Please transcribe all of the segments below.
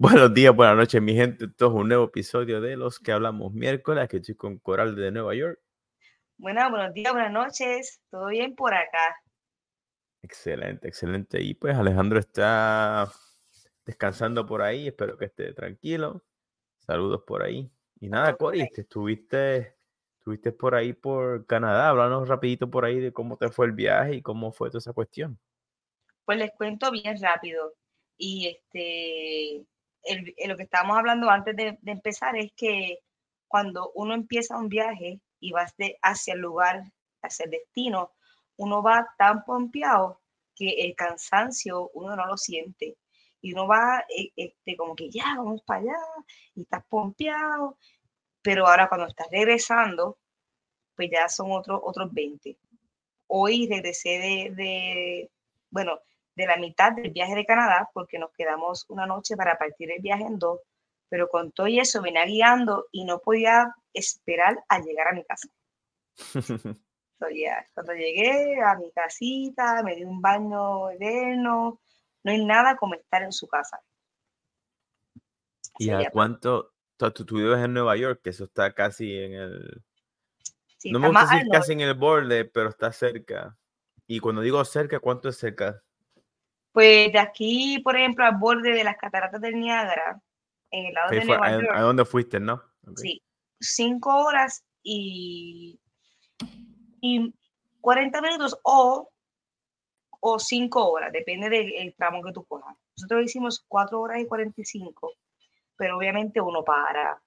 Buenos días, buenas noches, mi gente. Esto es un nuevo episodio de Los que hablamos miércoles, que estoy con Coral de Nueva York. Buenas, buenos días, buenas noches. ¿Todo bien por acá? Excelente, excelente. Y pues Alejandro está descansando por ahí. Espero que esté tranquilo. Saludos por ahí. Y nada, Cori, estuviste, estuviste por ahí por Canadá. Háblanos rapidito por ahí de cómo te fue el viaje y cómo fue toda esa cuestión. Pues les cuento bien rápido. Y este, lo que estábamos hablando antes de, empezar es que cuando uno empieza un viaje y vas de, hacia el lugar, hacia el destino, uno va tan pompeado que el cansancio uno no lo siente. Y uno va eh, este, como que ya, vamos para allá, y estás pompeado. Pero ahora cuando estás regresando, pues ya son otros otros 20. Hoy regresé de, de, bueno, de la mitad del viaje de Canadá, porque nos quedamos una noche para partir el viaje en dos, pero con todo eso venía guiando y no podía esperar a llegar a mi casa. cuando llegué a mi casita, me di un baño eterno, no hay nada como estar en su casa. ¿Y a cuánto? Tú, tú, vives en Nueva York, que eso está casi en el... no me gusta decir casi en el borde, pero está cerca. Y cuando digo cerca, ¿cuánto es cerca? Pues de aquí, por ejemplo, al borde de las cataratas del Niágara, en el lado de Nueva York. ¿A dónde fuiste, no? Sí, cinco horas y, y 40 minutos o, o cinco horas, depende del tramo que tú cojas. Nosotros hicimos cuatro horas y 45, pero obviamente uno para,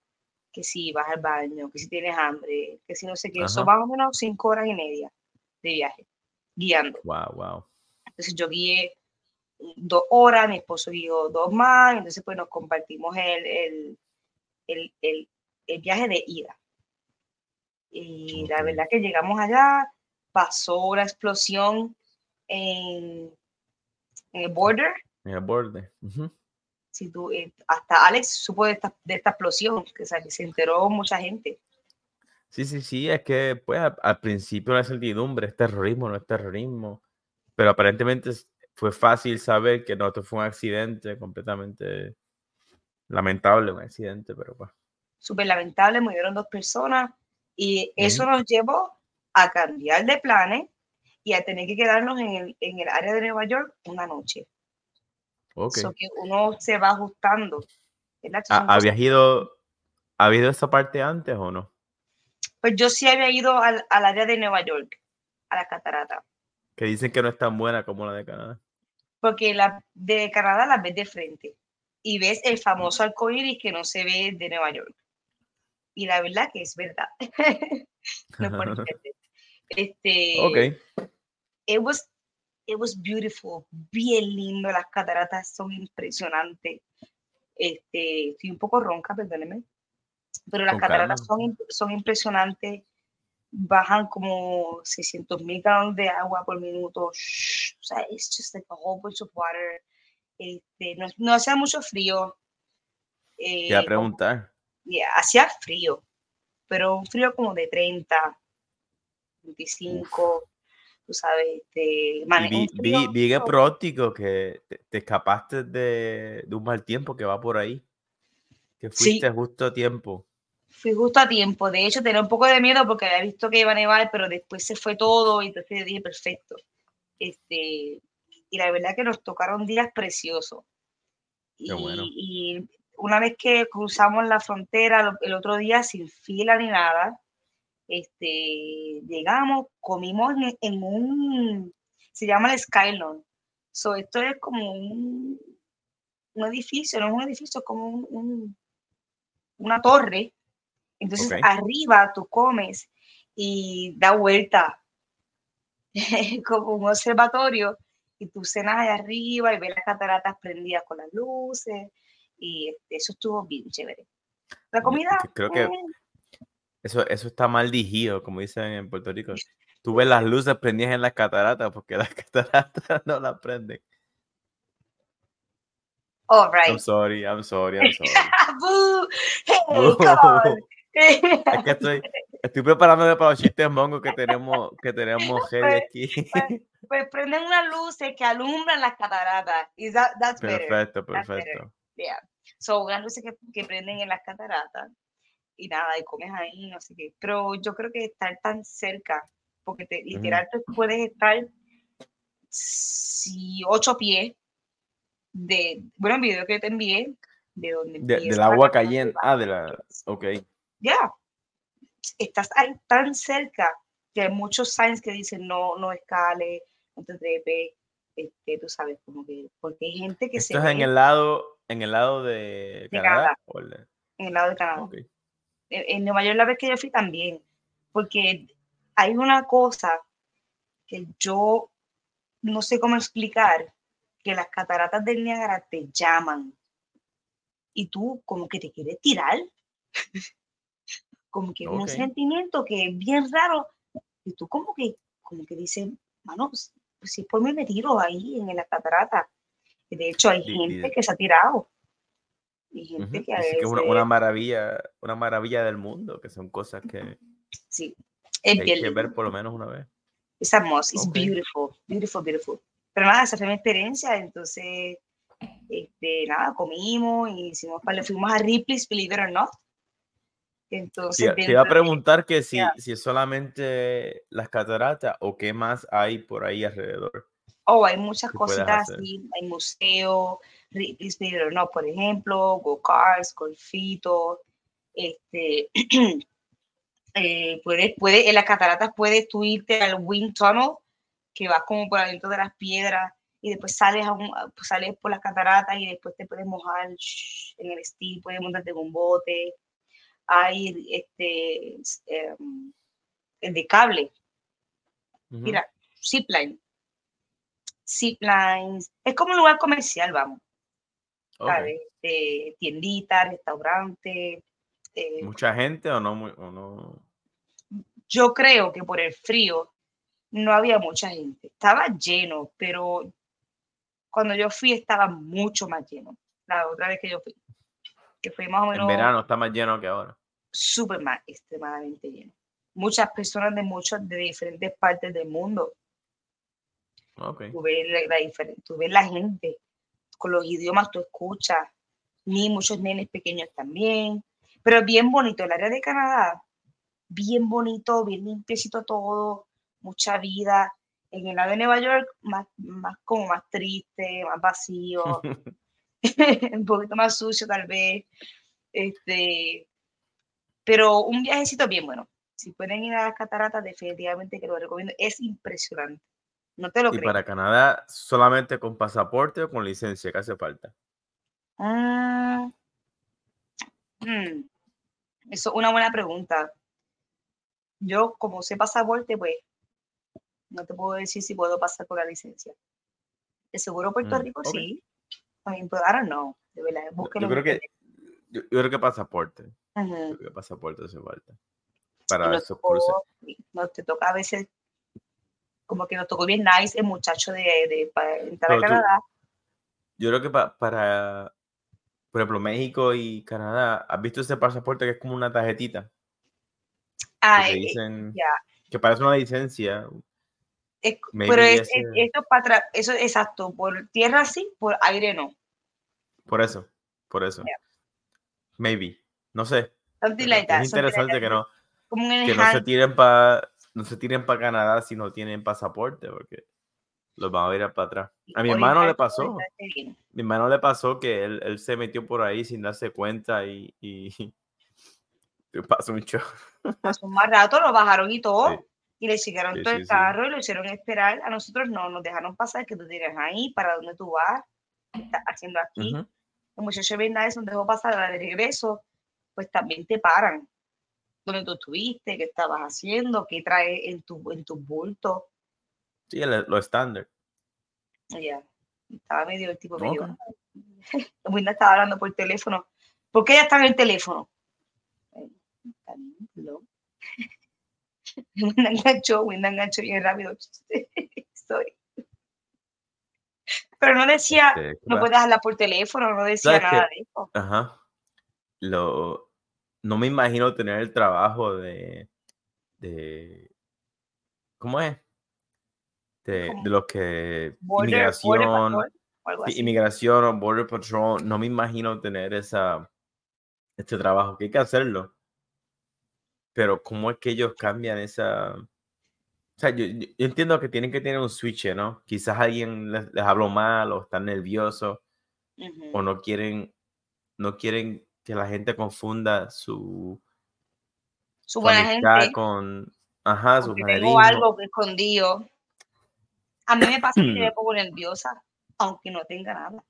que si vas al baño, que si tienes hambre, que si no sé qué, eso más o menos cinco horas y media de viaje, guiando. Wow, wow. Entonces yo guié dos horas, mi esposo guió dos más, entonces pues nos compartimos el, el, el, el viaje de ida. Y la verdad que llegamos allá, pasó la explosión en, en el border. En el border. si tú, eh, hasta Alex supo de esta, de esta explosión, que, se enteró mucha gente. Sí, sí, sí, es que pues al, principio la incertidumbre, es terrorismo, no es terrorismo, pero aparentemente fue fácil saber que no, esto fue un accidente completamente lamentable, un accidente, pero pues. Súper lamentable, murieron dos personas y eso nos llevó a cambiar de planes y a tener que quedarnos en el, en el área de Nueva York una noche. Ok. que uno se va ajustando. ¿Habías ido, ¿había ido esa parte antes o no? Pues yo sí había ido al, al área de Nueva York, a la catarata. Que dicen que no es tan buena como la de Canadá. Porque la de Canadá la ves de frente y ves el famoso arcoíris que no se ve de Nueva York. Y la verdad que es verdad. no este, ok. It was, it was beautiful, bien lindo. Las cataratas son impresionantes. Este, estoy un poco ronca, perdóneme. Pero las cataratas son, son impresionantes bajan como 600 mil galones de agua por minuto. o sea, es just like a whole bunch of water. Este, no, no hacía mucho frío. Eh, a preguntar. hacía frío, pero un frío como de 30, 25, tú sabes. Este, vi, vi, vi, prótico que te, escapaste de, de, un mal tiempo que va por ahí. Que fuiste justo a tiempo fui justo a tiempo. De hecho, tenía un poco de miedo porque había visto que iba a nevar, pero después se fue todo y entonces dije, perfecto. Este, y la verdad que nos tocaron días preciosos. Y, una vez que cruzamos la frontera, el otro día sin fila ni nada, este, llegamos, comimos en, un, se llama el Skylon. So, esto es como un, un edificio, no es un edificio, es como un, una torre entonces arriba tú comes y da vuelta como un observatorio y tú cenas allá arriba y ves las cataratas prendidas con las luces y este, eso estuvo bien chévere. La comida... Creo que eh. eso, eso está mal digido, como dicen en Puerto Rico. Tú ves las luces prendidas en las cataratas porque las cataratas no las prenden. All right. I'm sorry, I'm sorry, I'm sorry. Boo. Hey, es que estoy, estoy preparándome para los chistes mongos que tenemos, que tenemos pues, aquí. Pues, pues, prenden unas luces que alumbran las cataratas. Y that, that's perfecto, perfecto. Yeah. Son unas luces que, que prenden en las cataratas y nada, y comes ahí, no sé qué. Pero yo creo que estar tan cerca, porque te, literal tú puedes estar si ocho pies de, bueno, el video que te envié, de donde del agua cayendo, ah, de la, ok. Ya, estás ahí tan cerca que hay muchos signs que dicen no, no escale, no te trepe, este, tú sabes, como que, porque hay gente que Esto se... es en el lado, en el lado de, Canadá. En el lado de Canadá. En, Nueva York la vez que yo fui también, porque hay una cosa que yo no sé cómo explicar, que las cataratas del Niágara te llaman y tú como que te quieres tirar. como que un sentimiento que es bien raro y tú como que, como que dices, mano, si por mí me tiro ahí en la catarata. De hecho, hay gente que se ha tirado. Y gente que, es una, maravilla, una maravilla del mundo, que son cosas que, sí, es hay que ver por lo menos una vez. Es hermoso, es beautiful, beautiful, beautiful. Pero nada, esa fue mi experiencia, entonces, este, nada, comimos y hicimos, le fuimos a Ripley's, believe it or not, entonces, te, iba a preguntar que si, si es solamente las cataratas o qué más hay por ahí alrededor. Oh, hay muchas cositas así, hay museo, no, por ejemplo, go-karts, golfito, este, eh, puedes, puede, en las cataratas puedes tú irte al wind tunnel, que vas como por adentro de las piedras, y después sales, a un, sales por las cataratas y después te puedes mojar en el steel, puedes montarte en un bote, hay este, em, de cable. Mira, zipline. Ziplines. Es como un lugar comercial, vamos. Este, tiendita, restaurante. Eh, ¿Mucha gente o no, o no? Yo creo que por el frío no había mucha gente. Estaba lleno, pero cuando yo fui estaba mucho más lleno. La otra vez que yo fui. Que fue más o menos. En verano está más lleno que ahora súper más, extremadamente lleno. Muchas personas de muchos, de diferentes partes del mundo. Okay. Tú, ves la, tú ves la gente, con los idiomas tú escuchas, ni muchos nenes pequeños también, pero bien bonito, el área de Canadá, bien bonito, bien limpiecito todo, mucha vida. En el lado de Nueva York, más, más como más triste, más vacío, un poquito más sucio tal vez. Este, pero un viajecito bien bueno. Si pueden ir a las cataratas, definitivamente que lo recomiendo. Es impresionante. No te lo ¿Y para Canadá solamente con pasaporte o con licencia? ¿Qué hace falta? Ah, mm, eso es una buena pregunta. Yo, como sé pasaporte, pues no te puedo decir si puedo pasar por la licencia. De seguro Puerto mm, Rico sí. Pues, I don't know. De verdad, yo, creo que, yo, creo que pasaporte. Uh -huh. pasaporte hace falta. Para esos cruces. Nos te toca a veces, como que nos tocó bien nice el muchacho de, de para entrar a Canadá. yo creo que para, por ejemplo, México y Canadá, ¿has visto ese pasaporte que es como una tarjetita? Ah, que, parece una licencia. pero es, eso para eso exacto, por tierra sí, por aire no. Por eso, por eso. Maybe. No sé. es interesante que no, que no se tiren para no se tiren para Canadá si no tienen pasaporte, porque los van a ir para atrás. A mi hermano le pasó. Mi hermano le pasó que él, él, se metió por ahí sin darse cuenta y, y, pasó mucho. Pasó más rato, lo bajaron y todo. Y le siguieron todo el carro y lo hicieron esperar. A nosotros no, nos dejaron pasar que tú tienes ahí, para dónde tú vas, qué estás haciendo aquí. El muchacho viene eso, dejó pasar de regreso pues también te paran. ¿Dónde tú estuviste? ¿Qué estabas haciendo? ¿Qué traes en tu, en tu bulto? Sí, lo estándar. Ya, estaba medio, el tipo medio. Winda estaba hablando por teléfono. ¿Por qué ella está en el teléfono? Winda enganchó, Winda enganchó bien rápido. Estoy. Pero no decía, no puedes hablar por teléfono, no decía nada de eso. Ajá lo, no me imagino tener el trabajo de, de ¿cómo es? De, de los que, inmigración. Inmigración o Border Patrol, no me imagino tener esa, este trabajo, que hay que hacerlo. Pero ¿cómo es que ellos cambian esa... O sea, yo, yo entiendo que tienen que tener un switch, ¿no? Quizás alguien les, les habló mal o están nerviosos o no quieren, no quieren que la gente confunda su, Su buena gente, con, ajá, su tengo algo escondido. A mí me pasa que me pongo nerviosa, aunque no tenga nada.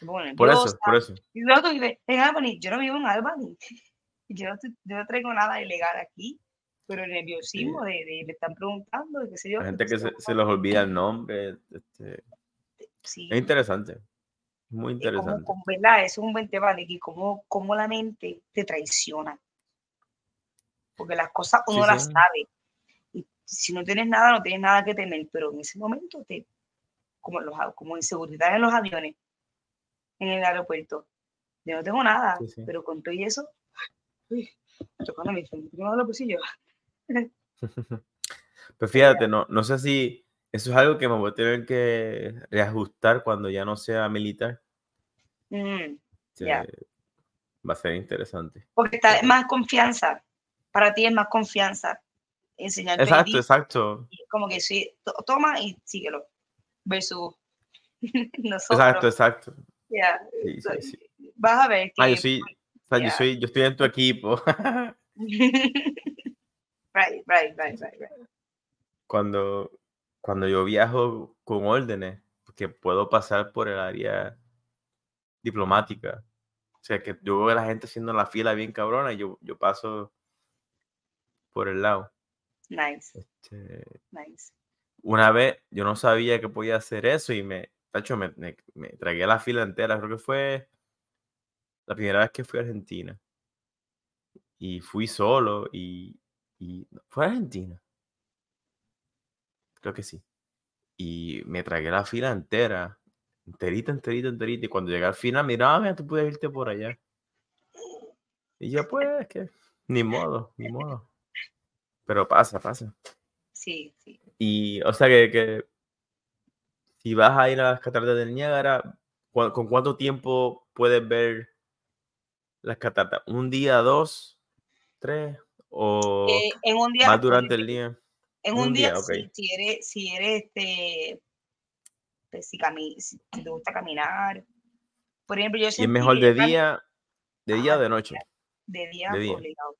Me pongo Por eso, por eso. Y luego tú en Albany, yo no vivo en Albany. Yo no, yo no traigo nada ilegal aquí, pero el nerviosismo de, de me están preguntando, de qué sé yo. La gente que se, se les olvida el nombre. este, sí. es interesante. Muy como, interesante. como, ¿verdad? Es un buen tema de que cómo, cómo la mente te traiciona. Porque las cosas uno Sí, las sí. sabe. Y si no tienes nada, no tienes nada que temer, pero en ese momento te, como, los, como en seguridad en los aviones, en el aeropuerto, yo no tengo nada, Sí, pero con todo y eso, uy, tocando mi no los bolsillos. Pues fíjate, no, no sé si eso es algo que me voy a tener que reajustar cuando ya no sea militar. Mm, que Ya. Va a ser interesante. porque está más confianza. Para ti es más confianza. Enseñarte el Exacto, exacto. como que sí, to- toma y síguelo. Versus nosotros. Exacto, exacto. ya, Sí, sí, sí. Vas a ver que. Ah, yo soy, o sea, yo ya. soy, yo estoy en tu equipo. right, right, right, right, right. cuando, cuando yo viajo con órdenes, porque puedo pasar por el área diplomática. O sea, que yo veo a la gente haciendo la fila bien cabrona y yo, yo paso por el lado. Nice, Este, nice. una vez yo no sabía que podía hacer eso y me, tacho, me, me, me tragué la fila entera. Creo que fue la primera vez que fui a Argentina. Y fui solo y, y fue a Argentina. Creo que sí. Y me tragué la fila entera. Enterita, enterita, enterita. Y cuando llegué al final, mira, mira, tú puedes irte por allá. Y yo, pues, que ni modo, ni modo. Pero pasa, pasa. Sí, sí. Y, o sea, que, que si vas a ir a las cataratas del Niágara, ¿cu- ¿con cuánto tiempo puedes ver las cataratas? ¿Un día, dos, tres? ¿O Eh, en un día. más durante el día? En un un día, si eres, si eres este. pues, si, cami- si te gusta caminar. Por ejemplo, yo Y es mejor de día, de día o de noche. De día, De día. obligado.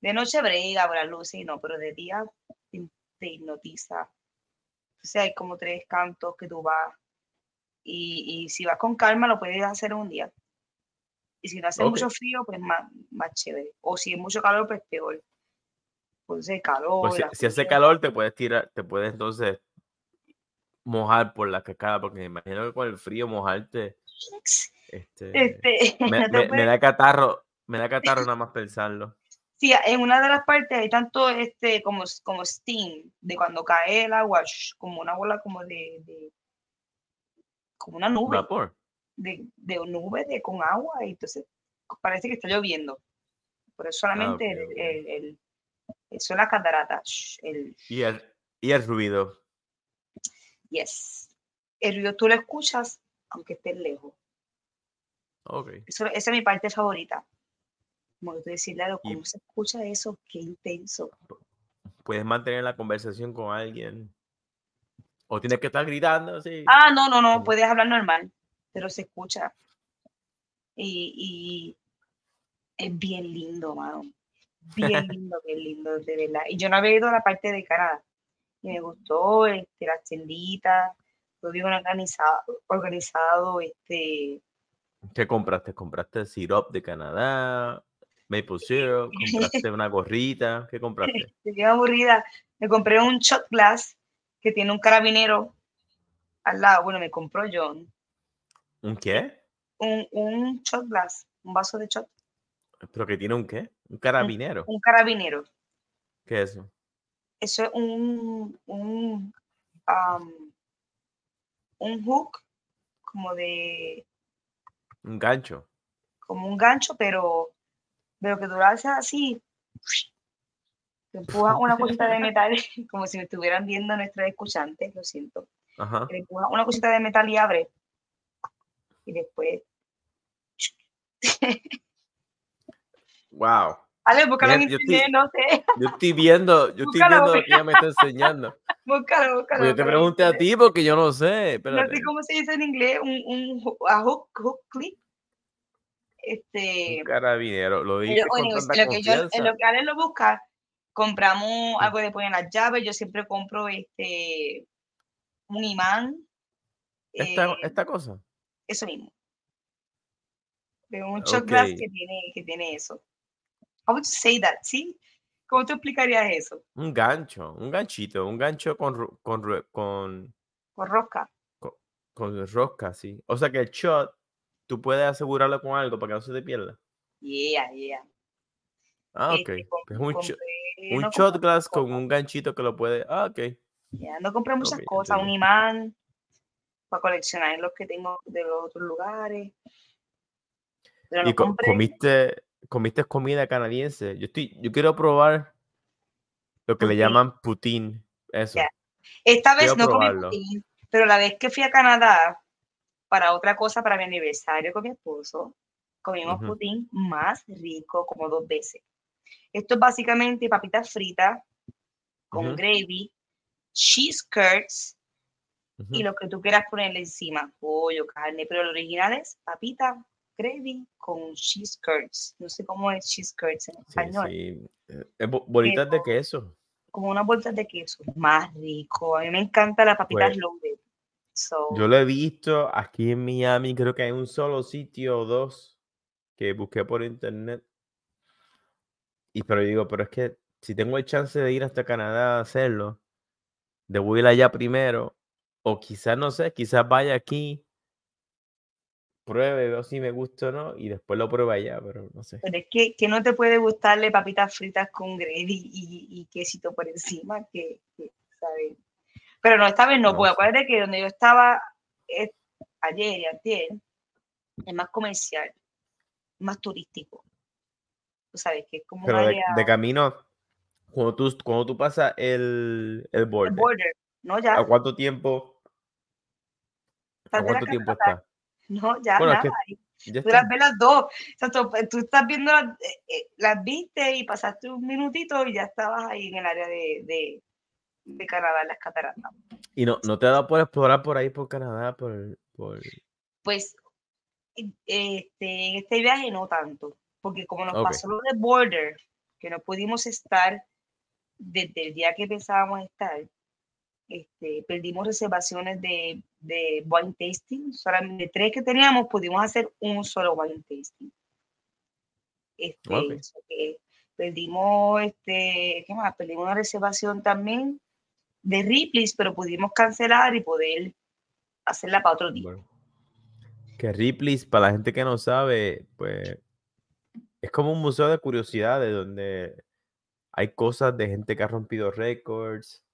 De noche brega por las luces y no, pero de día te, hipnotiza. O sea, hay como tres cantos que tú vas. Y, y si vas con calma, lo puedes hacer un día. Y si no hace mucho frío, pues más, más chévere. O si es mucho calor, pues peor. Pues calor. Pues si, hace calor, te puedes tirar, te puedes entonces mojar por la cascada, porque me imagino que con el frío mojarte, este, Este, me, no te me- me puedes- da catarro, me da catarro nada más pensarlo. Sí, en una de las partes hay tanto este como, como steam de cuando cae el agua, como una bola como de, de- como una nube, Vapor. de, de nube de con agua, y entonces parece que está lloviendo. Pero es solamente el- eso es la catarata, sh, el Y el, y el ruido. yes. El ruido tú lo escuchas aunque estés lejos. Ok. Eso, esa es mi parte favorita. Como tú decirle, "Lalo, Y- ¿cómo se escucha eso? Qué intenso. Puedes mantener la conversación con alguien. O tienes que estar gritando, sí. Ah, no, no, no, puedes hablar normal, pero se escucha. Y, y es bien lindo, mano. Bien lindo, bien lindo, de verdad. Y yo no había ido a la parte de Canadá. Y me gustó este, las tienditas, todo bien organizado, organizado, este, ¿Qué compraste? ¿Compraste sirop de Canadá? Maple syrup, compraste una gorrita, ¿qué compraste? estoy aburrida. Me compré un shot glass que tiene un carabinero al lado. Bueno, me compró John. ¿Un qué? Un, un shot glass, un vaso de shot, ¿Pero que tiene un qué? ¿Un carabinero? un carabinero. ¿Qué es eso? eso es un, un, un hook como de, Un gancho. como un gancho, pero, pero que tú lo haces así, te empujas una cosita de metal, como si me estuvieran viendo nuestros escuchantes, lo siento. Ajá. Le empujas una cosita de metal y abre. Y después. Wow. Ale, búscalo en internet, no sé. Yo estoy viendo, yo estoy viendo lo que ella me está enseñando. Búscalo, búscalo. Pues yo te pregunté a ti porque yo no sé. No sé cómo se dice en inglés, un, un a hook, hook clip. Este, Un carabinero. Lo dijiste lo, con anyways, tanta en lo que yo, en lo que Ale lo busca, compramos algo de poner las llaves. Yo siempre compro este un imán. Esta, eh, esta cosa. eso mismo. De un shot glass que tiene, que tiene eso. How would you say that? ¿Sí? ¿Cómo tú explicarías eso? Un gancho, un ganchito, un gancho con, con, con, Con rosca. con rosca, sí. O sea que el shot, tú puedes asegurarlo con algo para que no se te pierda. Yeah, yeah. Ah, ok. Este, com- Pues un, compré- shot, un no shot compré glass con cosas, un ganchito que lo puede. Ah, ok. ya, no compré muchas cosas, un imán para coleccionar los que tengo de los otros lugares. Pero Y compré. comiste, comiste comida canadiense. Yo estoy, yo quiero probar lo que le llaman poutine. Eso. Esta vez quiero no comí poutine, pero la vez que fui a Canadá para otra cosa, para mi aniversario con mi esposo, comimos Ujú. poutine más rico como dos veces. Esto es básicamente papitas fritas con Ujú, gravy, cheese curds y lo que tú quieras ponerle encima, pollo, carne, pero lo original es papita, gravy con cheese curds. No sé cómo es cheese curds en Sí, español. sí. Eh, es bo- bolitas de Pero- queso. Como unas bolsas de queso, más rico. A mí me encanta la papita Pues, loaded. So, Yo lo he visto aquí en Miami, creo que hay un solo sitio o dos que busqué por internet. Y pero digo, pero es que si tengo el chance de ir hasta Canadá a hacerlo, debo ir allá primero. O quizás, no sé, quizás vaya aquí, pruebe, veo si me gusta o no, y después lo pruebe allá, pero no sé. Pero es que, que no te puede gustarle papitas fritas con gravy y, y quesito por encima, que, que, ¿sabes? Pero no, esta vez no, No sé. acuérdate que donde yo estaba eh, ayer y antier, es más comercial, más turístico. Tú sabes que es como Pero de, de camino, cuando tú, cuando tú pasas el, el de border, border, ¿no? Ya, ¿a cuánto tiempo, a cuánto tiempo está? No, ya, Bueno, es nada. que ya Tú las ves las dos. O sea, tú, tú estás viendo las, eh, eh, las viste y pasaste un minutito y ya estabas ahí en el área de, de, de Canadá, en las cataratas. Y no, no te ha dado por explorar por ahí, por Canadá, por, por... Pues este, en este viaje no tanto, porque como nos pasó lo de Border, que no pudimos estar desde el día que pensábamos estar, este, perdimos reservaciones de, de wine tasting, solamente tres que teníamos pudimos hacer un solo wine tasting. Este, perdimos, este, ¿qué más? Perdimos una reservación también de Ripley's, pero pudimos cancelar y poder hacerla para otro día. Bueno. Que Ripley's, para la gente que no sabe, pues es como un museo de curiosidades donde hay cosas de gente que ha rompido récords,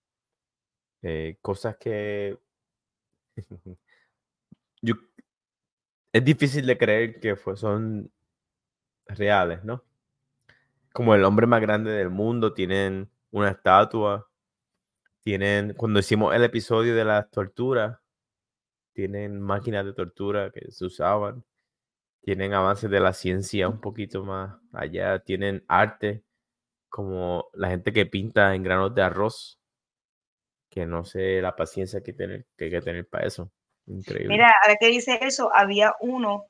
eh, cosas que es difícil de creer que son reales, ¿no? Como el hombre más grande del mundo, tienen una estatua, tienen, cuando hicimos el episodio de las torturas, tienen máquinas de tortura que se usaban, tienen avances de la ciencia un poquito más allá, tienen arte, como la gente que pinta en granos de arroz, que no sé la paciencia que, tener, que hay que tener para eso. Increíble. Mira, ahora que dice eso, había uno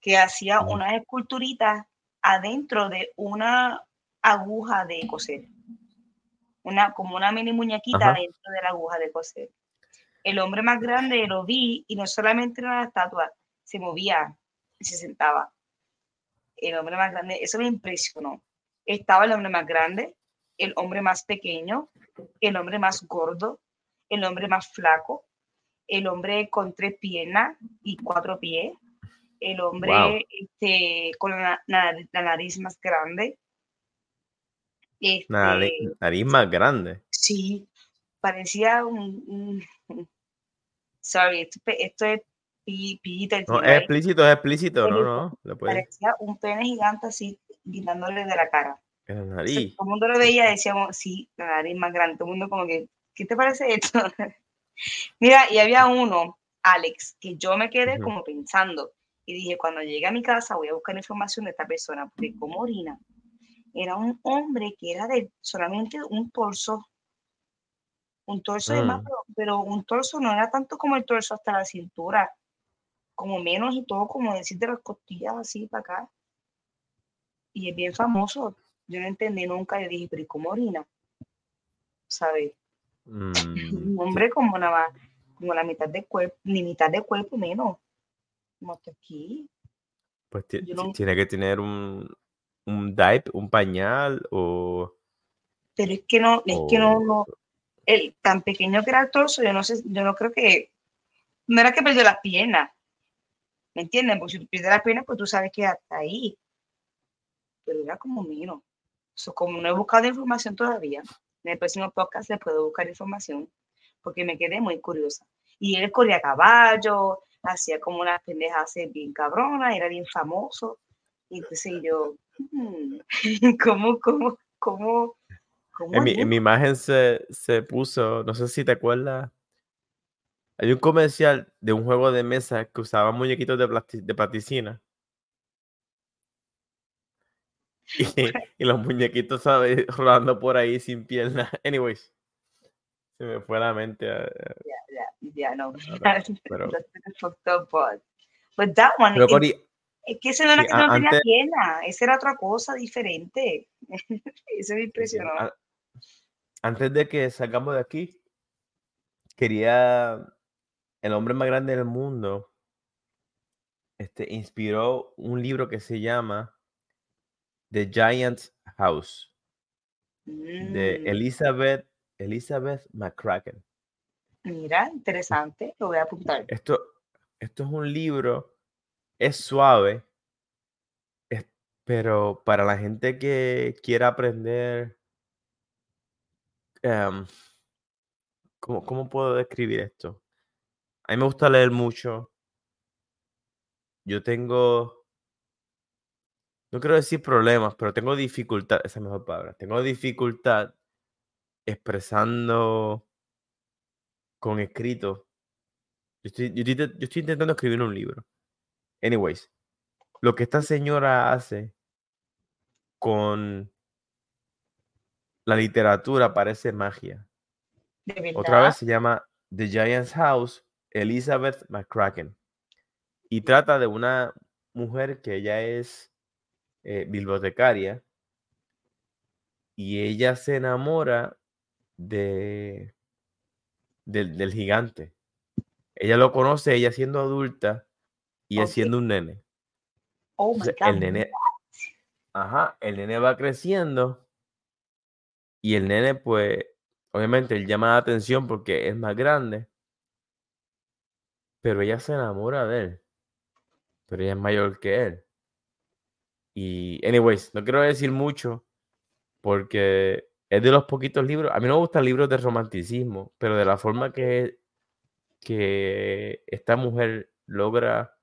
que hacía Ujú. unas esculturitas adentro de una aguja de coser. Una, como una mini muñequita Ajá. dentro de la aguja de coser. El hombre más grande lo vi y no solamente era una estatua, se movía y se sentaba. El hombre más grande, eso me impresionó. Estaba el hombre más grande, el hombre más pequeño, el hombre más gordo, el hombre más flaco, el hombre con tres piernas y cuatro pies, el hombre Wow. este, con la, la- la nariz más grande. Este, Nariz, nariz más grande. Sí, parecía un... un- sorry, esto, es No, es explícito, es explícito, no, no, parecía un pene gigante así, guindándole de la cara. La nariz. todo el mundo lo veía y decíamos, sí, la nariz más grande. Todo el mundo como que, ¿qué te parece esto? Mira, y había uno, Alex, que yo me quedé como pensando y dije, cuando llegue a mi casa voy a buscar información de esta persona, de cómo orina. Era un hombre que era de solamente un torso, un torso de más, Mm. pero, pero un torso no era tanto como el torso hasta la cintura, como menos y todo, como decir de las costillas así para acá. Y es bien famoso. Yo no entendí nunca. Yo dije, pero ¿y cómo orina? ¿Sabes? Mm, Un hombre como nada más, como la mitad de cuerpo, ni mitad de cuerpo menos. Como hasta aquí. Pues no- tiene que tener un, un diaper, un pañal o... Pero es que no, es que no, no, el tan pequeño que era el torso, yo no sé, yo no creo que, no era que perdió las piernas. ¿Me entienden? Porque si tú pierdes las piernas, pues tú sabes que hasta ahí. Pero era como menos. So, como no he buscado información todavía, en el próximo podcast les puedo buscar información, porque me quedé muy curiosa. Y él corría a caballo, hacía como unas pendejas bien cabronas, era bien famoso. Y entonces yo, hmm, ¿cómo, cómo, cómo, cómo En mi, haría? en mi imagen se, se puso, no sé si te acuerdas, hay un comercial de un juego de mesa que usaba muñequitos de, de platicina. Y, y los muñequitos, ¿sabes? Rodando por ahí sin piernas. Anyways, se me fue la mente. a- ya, ya no. pero. But that one, pero it- es que ese no era sí, que no tenía pierna, ese era otra cosa diferente. Eso me impresionó. a- antes de que salgamos de aquí, quería, el hombre más grande del mundo, este, inspiró un libro que se llama The Giant's House, de Mm, Elizabeth, Elizabeth McCracken. mira, interesante, lo voy a apuntar. Esto, esto es un libro, es suave, es- pero para la gente que quiera aprender, em, ¿cómo, cómo puedo describir esto? A mí me gusta leer mucho. Yo tengo, no quiero decir problemas, pero tengo dificultad, esa es mejor palabra, tengo dificultad expresando con escrito. Yo estoy, yo estoy- yo estoy intentando escribir un libro. Anyways, lo que esta señora hace con la literatura parece magia. Otra vez se llama The Giant's House, Elizabeth McCracken. Y trata de una mujer que ella es eh, bibliotecaria y ella se enamora de, del, del gigante. Ella lo conoce, ella siendo adulta y él Ok. siendo un nene. oh my God, el nene, ajá, el nene va creciendo y el nene, pues, obviamente él llama la atención porque es más grande, pero ella se enamora de él, pero ella es mayor que él. Y, anyways, no quiero decir mucho porque es de los poquitos libros, a mí no me gustan libros de romanticismo, pero de la forma que, que esta mujer logra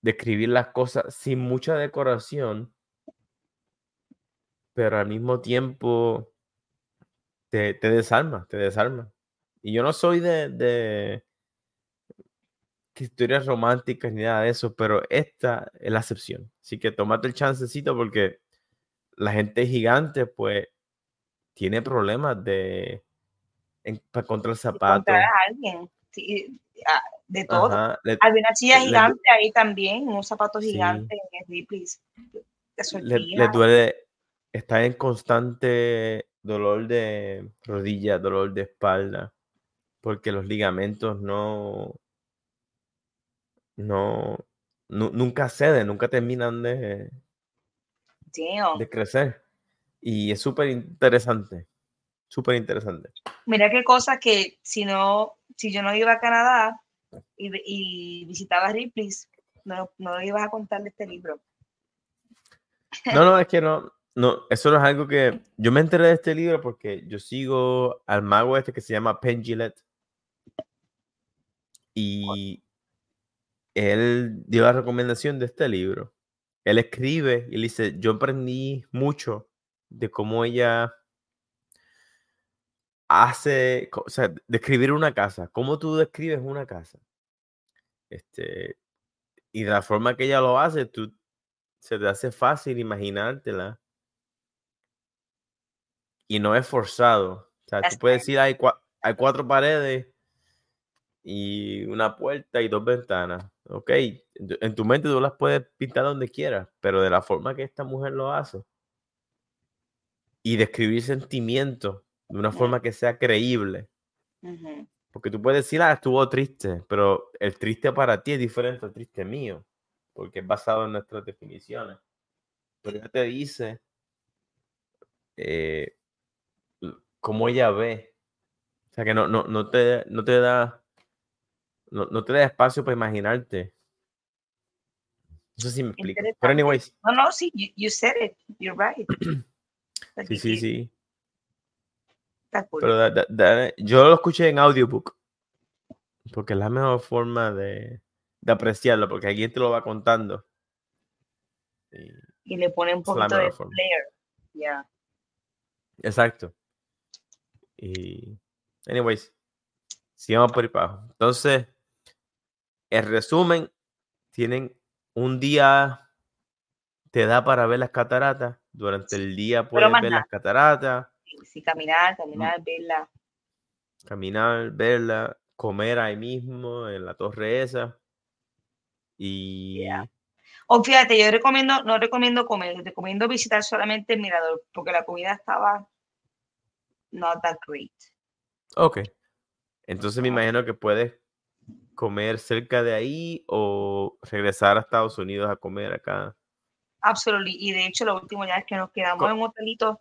describir las cosas sin mucha decoración, pero al mismo tiempo te, te desarma, te desarma. Y yo no soy de, de historias románticas ni nada de eso, pero esta es la excepción. Así que tómate el chancecito porque la gente gigante, pues, tiene problemas de encontrar zapatos. a alguien, sí, ah, de todo. Ajá, le- Había una silla le du- gigante ahí también, un zapato Sí. gigante en el Ripley's. Le duele, está en constante dolor de rodilla, dolor de espalda, porque los ligamentos no, no, nu- nunca ceden, nunca terminan de, Damn. de crecer. Y es súper interesante, súper interesante. Mira qué cosas que si no, si yo no iba a Canadá y, visitaba Ripley's, no, no ibas a contar de este libro. No, no, es que no, no, eso no es algo que yo me enteré de este libro porque yo sigo al mago este que se llama Penn Jillette y él dio la recomendación de este libro. Él escribe y él dice, yo aprendí mucho de cómo ella hace, o sea, describir una casa. ¿Cómo tú describes una casa? Este, y de la forma que ella lo hace, tú, se te hace fácil imaginártela. Y no es forzado. O sea, tú puedes decir, hay, hay cuatro paredes y una puerta y dos ventanas. Ok, en tu mente tú las puedes pintar donde quieras, pero de la forma que esta mujer lo hace y describir sentimientos de una forma que sea creíble. Porque tú puedes decir, ah, estuvo triste, pero el triste para ti es diferente al triste mío, porque es basado en nuestras definiciones. Pero ella te dice eh, cómo ella ve. O sea, que no, no, no, te, no te da no, no te da espacio para imaginarte. No sé si me explico. Pero anyways. No, no, sí, you, said it. You're right. sí, sí, sí. Pero yo lo escuché en audiobook. Porque es la mejor forma de, de apreciarlo, porque alguien te lo va contando. Y, le pone un poquito de flair. Yeah. Exacto. Y, anyways, sigamos por ahí abajo. Entonces, en resumen, tienen un día, te da para ver las cataratas. Durante el día puedes ver las cataratas. Sí, caminar, mm. caminar, verla. Caminar, verla, comer ahí mismo en la torre esa. Y. O fíjate, yo recomiendo, no recomiendo comer, recomiendo visitar solamente el mirador, porque la comida estaba not that great. Ok. Entonces me imagino que puedes comer cerca de ahí o regresar a Estados Unidos a comer acá? Absolutamente. Y de hecho, lo último ya es que nos quedamos en un hotelito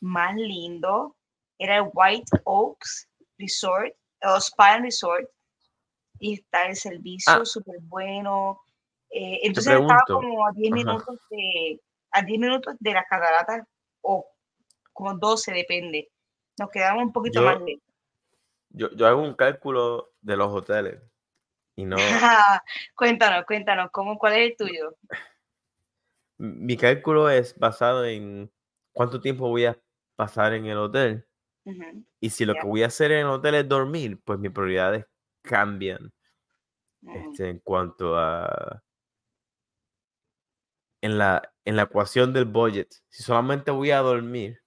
más lindo. Era el White Oaks Resort, o Spa Resort. Y está el servicio ah. súper bueno. Eh, entonces estaba como a 10 minutos de a 10 minutos de las cataratas o como 12, depende. Nos quedamos un poquito más lejos. Yo, yo hago un cálculo de los hoteles no. cuéntanos, cuéntanos, ¿cómo, ¿cuál es el tuyo? Mi cálculo es basado en cuánto tiempo voy a pasar en el hotel. Y si lo que voy a hacer en el hotel es dormir, pues mis prioridades cambian. Mm. Este, en cuanto a en la, en la ecuación del budget, si solamente voy a dormir,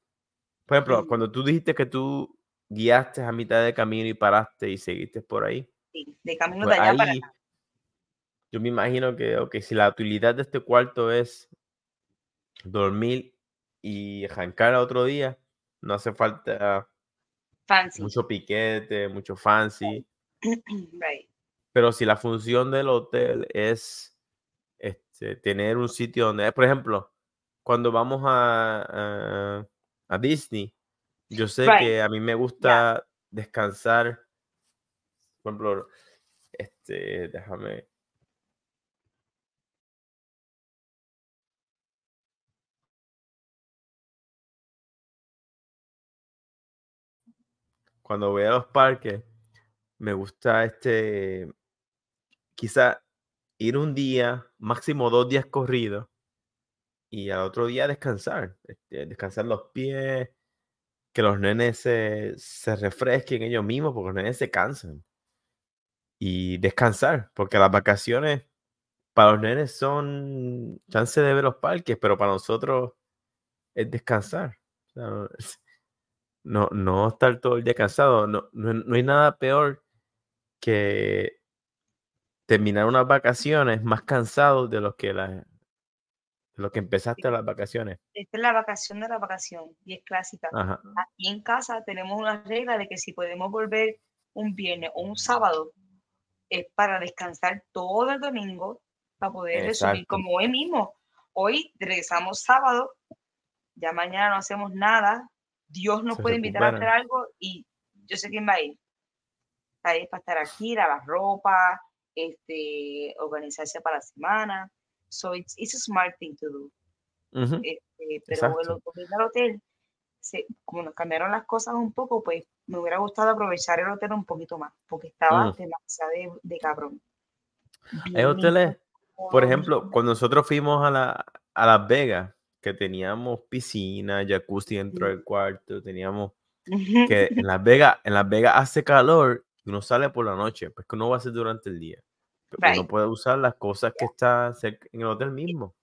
por ejemplo, cuando tú dijiste que tú guiaste a mitad de camino y paraste y seguiste por ahí, de camino pues de allá para Yo me imagino que, ok, si la utilidad de este cuarto es dormir y arrancar otro día, no hace falta mucho piquete, mucho fancy. Pero si la función del hotel es este, tener un sitio donde, por ejemplo, cuando vamos a, a, Disney, yo sé que a mí me gusta descansar por ejemplo, este, déjame. Cuando voy a los parques, me gusta este, quizá ir un día, máximo dos días corridos, y al otro día descansar, este, descansar los pies, que los nenes se, se refresquen ellos mismos, porque los nenes se cansan y descansar, porque las vacaciones para los nenes son chance de ver los parques, pero para nosotros es descansar. no, no estar todo el día cansado. No, no, hay nada peor que terminar unas vacaciones más cansado de lo que la, lo que empezaste las vacaciones. Esta es la vacación de la vacación y es clásica. Aquí en casa tenemos una regla de que si podemos volver un viernes o un sábado, es para descansar todo el domingo, para poder resumir, como hoy mismo. Hoy regresamos sábado, ya mañana no hacemos nada, Dios nos puede invitar a hacer algo y yo sé quién va a ir. Está para estar aquí, lavar ropa, este, organizarse para la semana. So it's, it's a smart thing to do. Este, pero bueno, al hotel, como nos cambiaron las cosas un poco, pues me hubiera gustado aprovechar el hotel un poquito más, porque estaba mm. demasiado de, cabrón. Hay hoteles, por ejemplo, cuando nosotros fuimos a, la, a Las Vegas, que teníamos piscina, jacuzzi dentro del cuarto, teníamos que en Las Vegas, en Las Vegas hace calor y uno sale por la noche, pues que uno va a hacer durante el día. Pero uno puede usar las cosas que están cerca en el hotel mismo.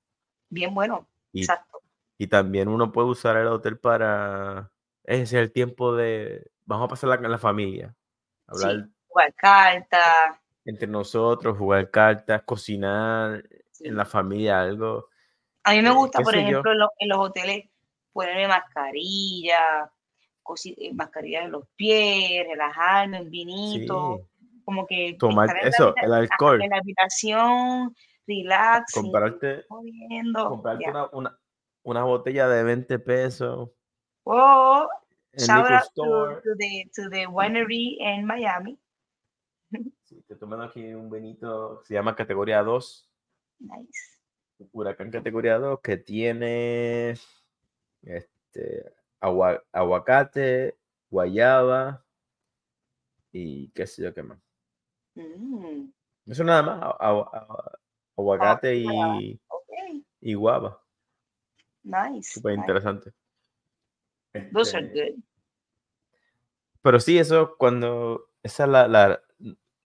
Bien bueno, Y, exacto. y también uno puede usar el hotel para ese es el tiempo de vamos a pasarla con la familia. Sí, jugar cartas. entre nosotros, jugar cartas, cocinar sí. en la familia, algo. A mí me eh, gusta, por ejemplo, en, lo- en los hoteles ponerme mascarilla, eh, mascarilla en los pies, relajarme, un vinito, Sí, como que tomar en eso, el alcohol, en la habitación, relax, comprarte, moviendo, comprarte una, una, una botella de 20 pesos Oh, en shout out to, to the, to the winery en Miami. Sí, te tomando aquí un vinito, se llama categoría 2, Nice. huracán categoría 2, que tiene este, agua- aguacate, guayaba y qué sé yo qué más. Mm, Eso nada más, a- a- a- aguacate y, ok, y guava. nice. Súper nice. Interesante. Those are Este, good. pero sí, eso cuando, esa es la, la-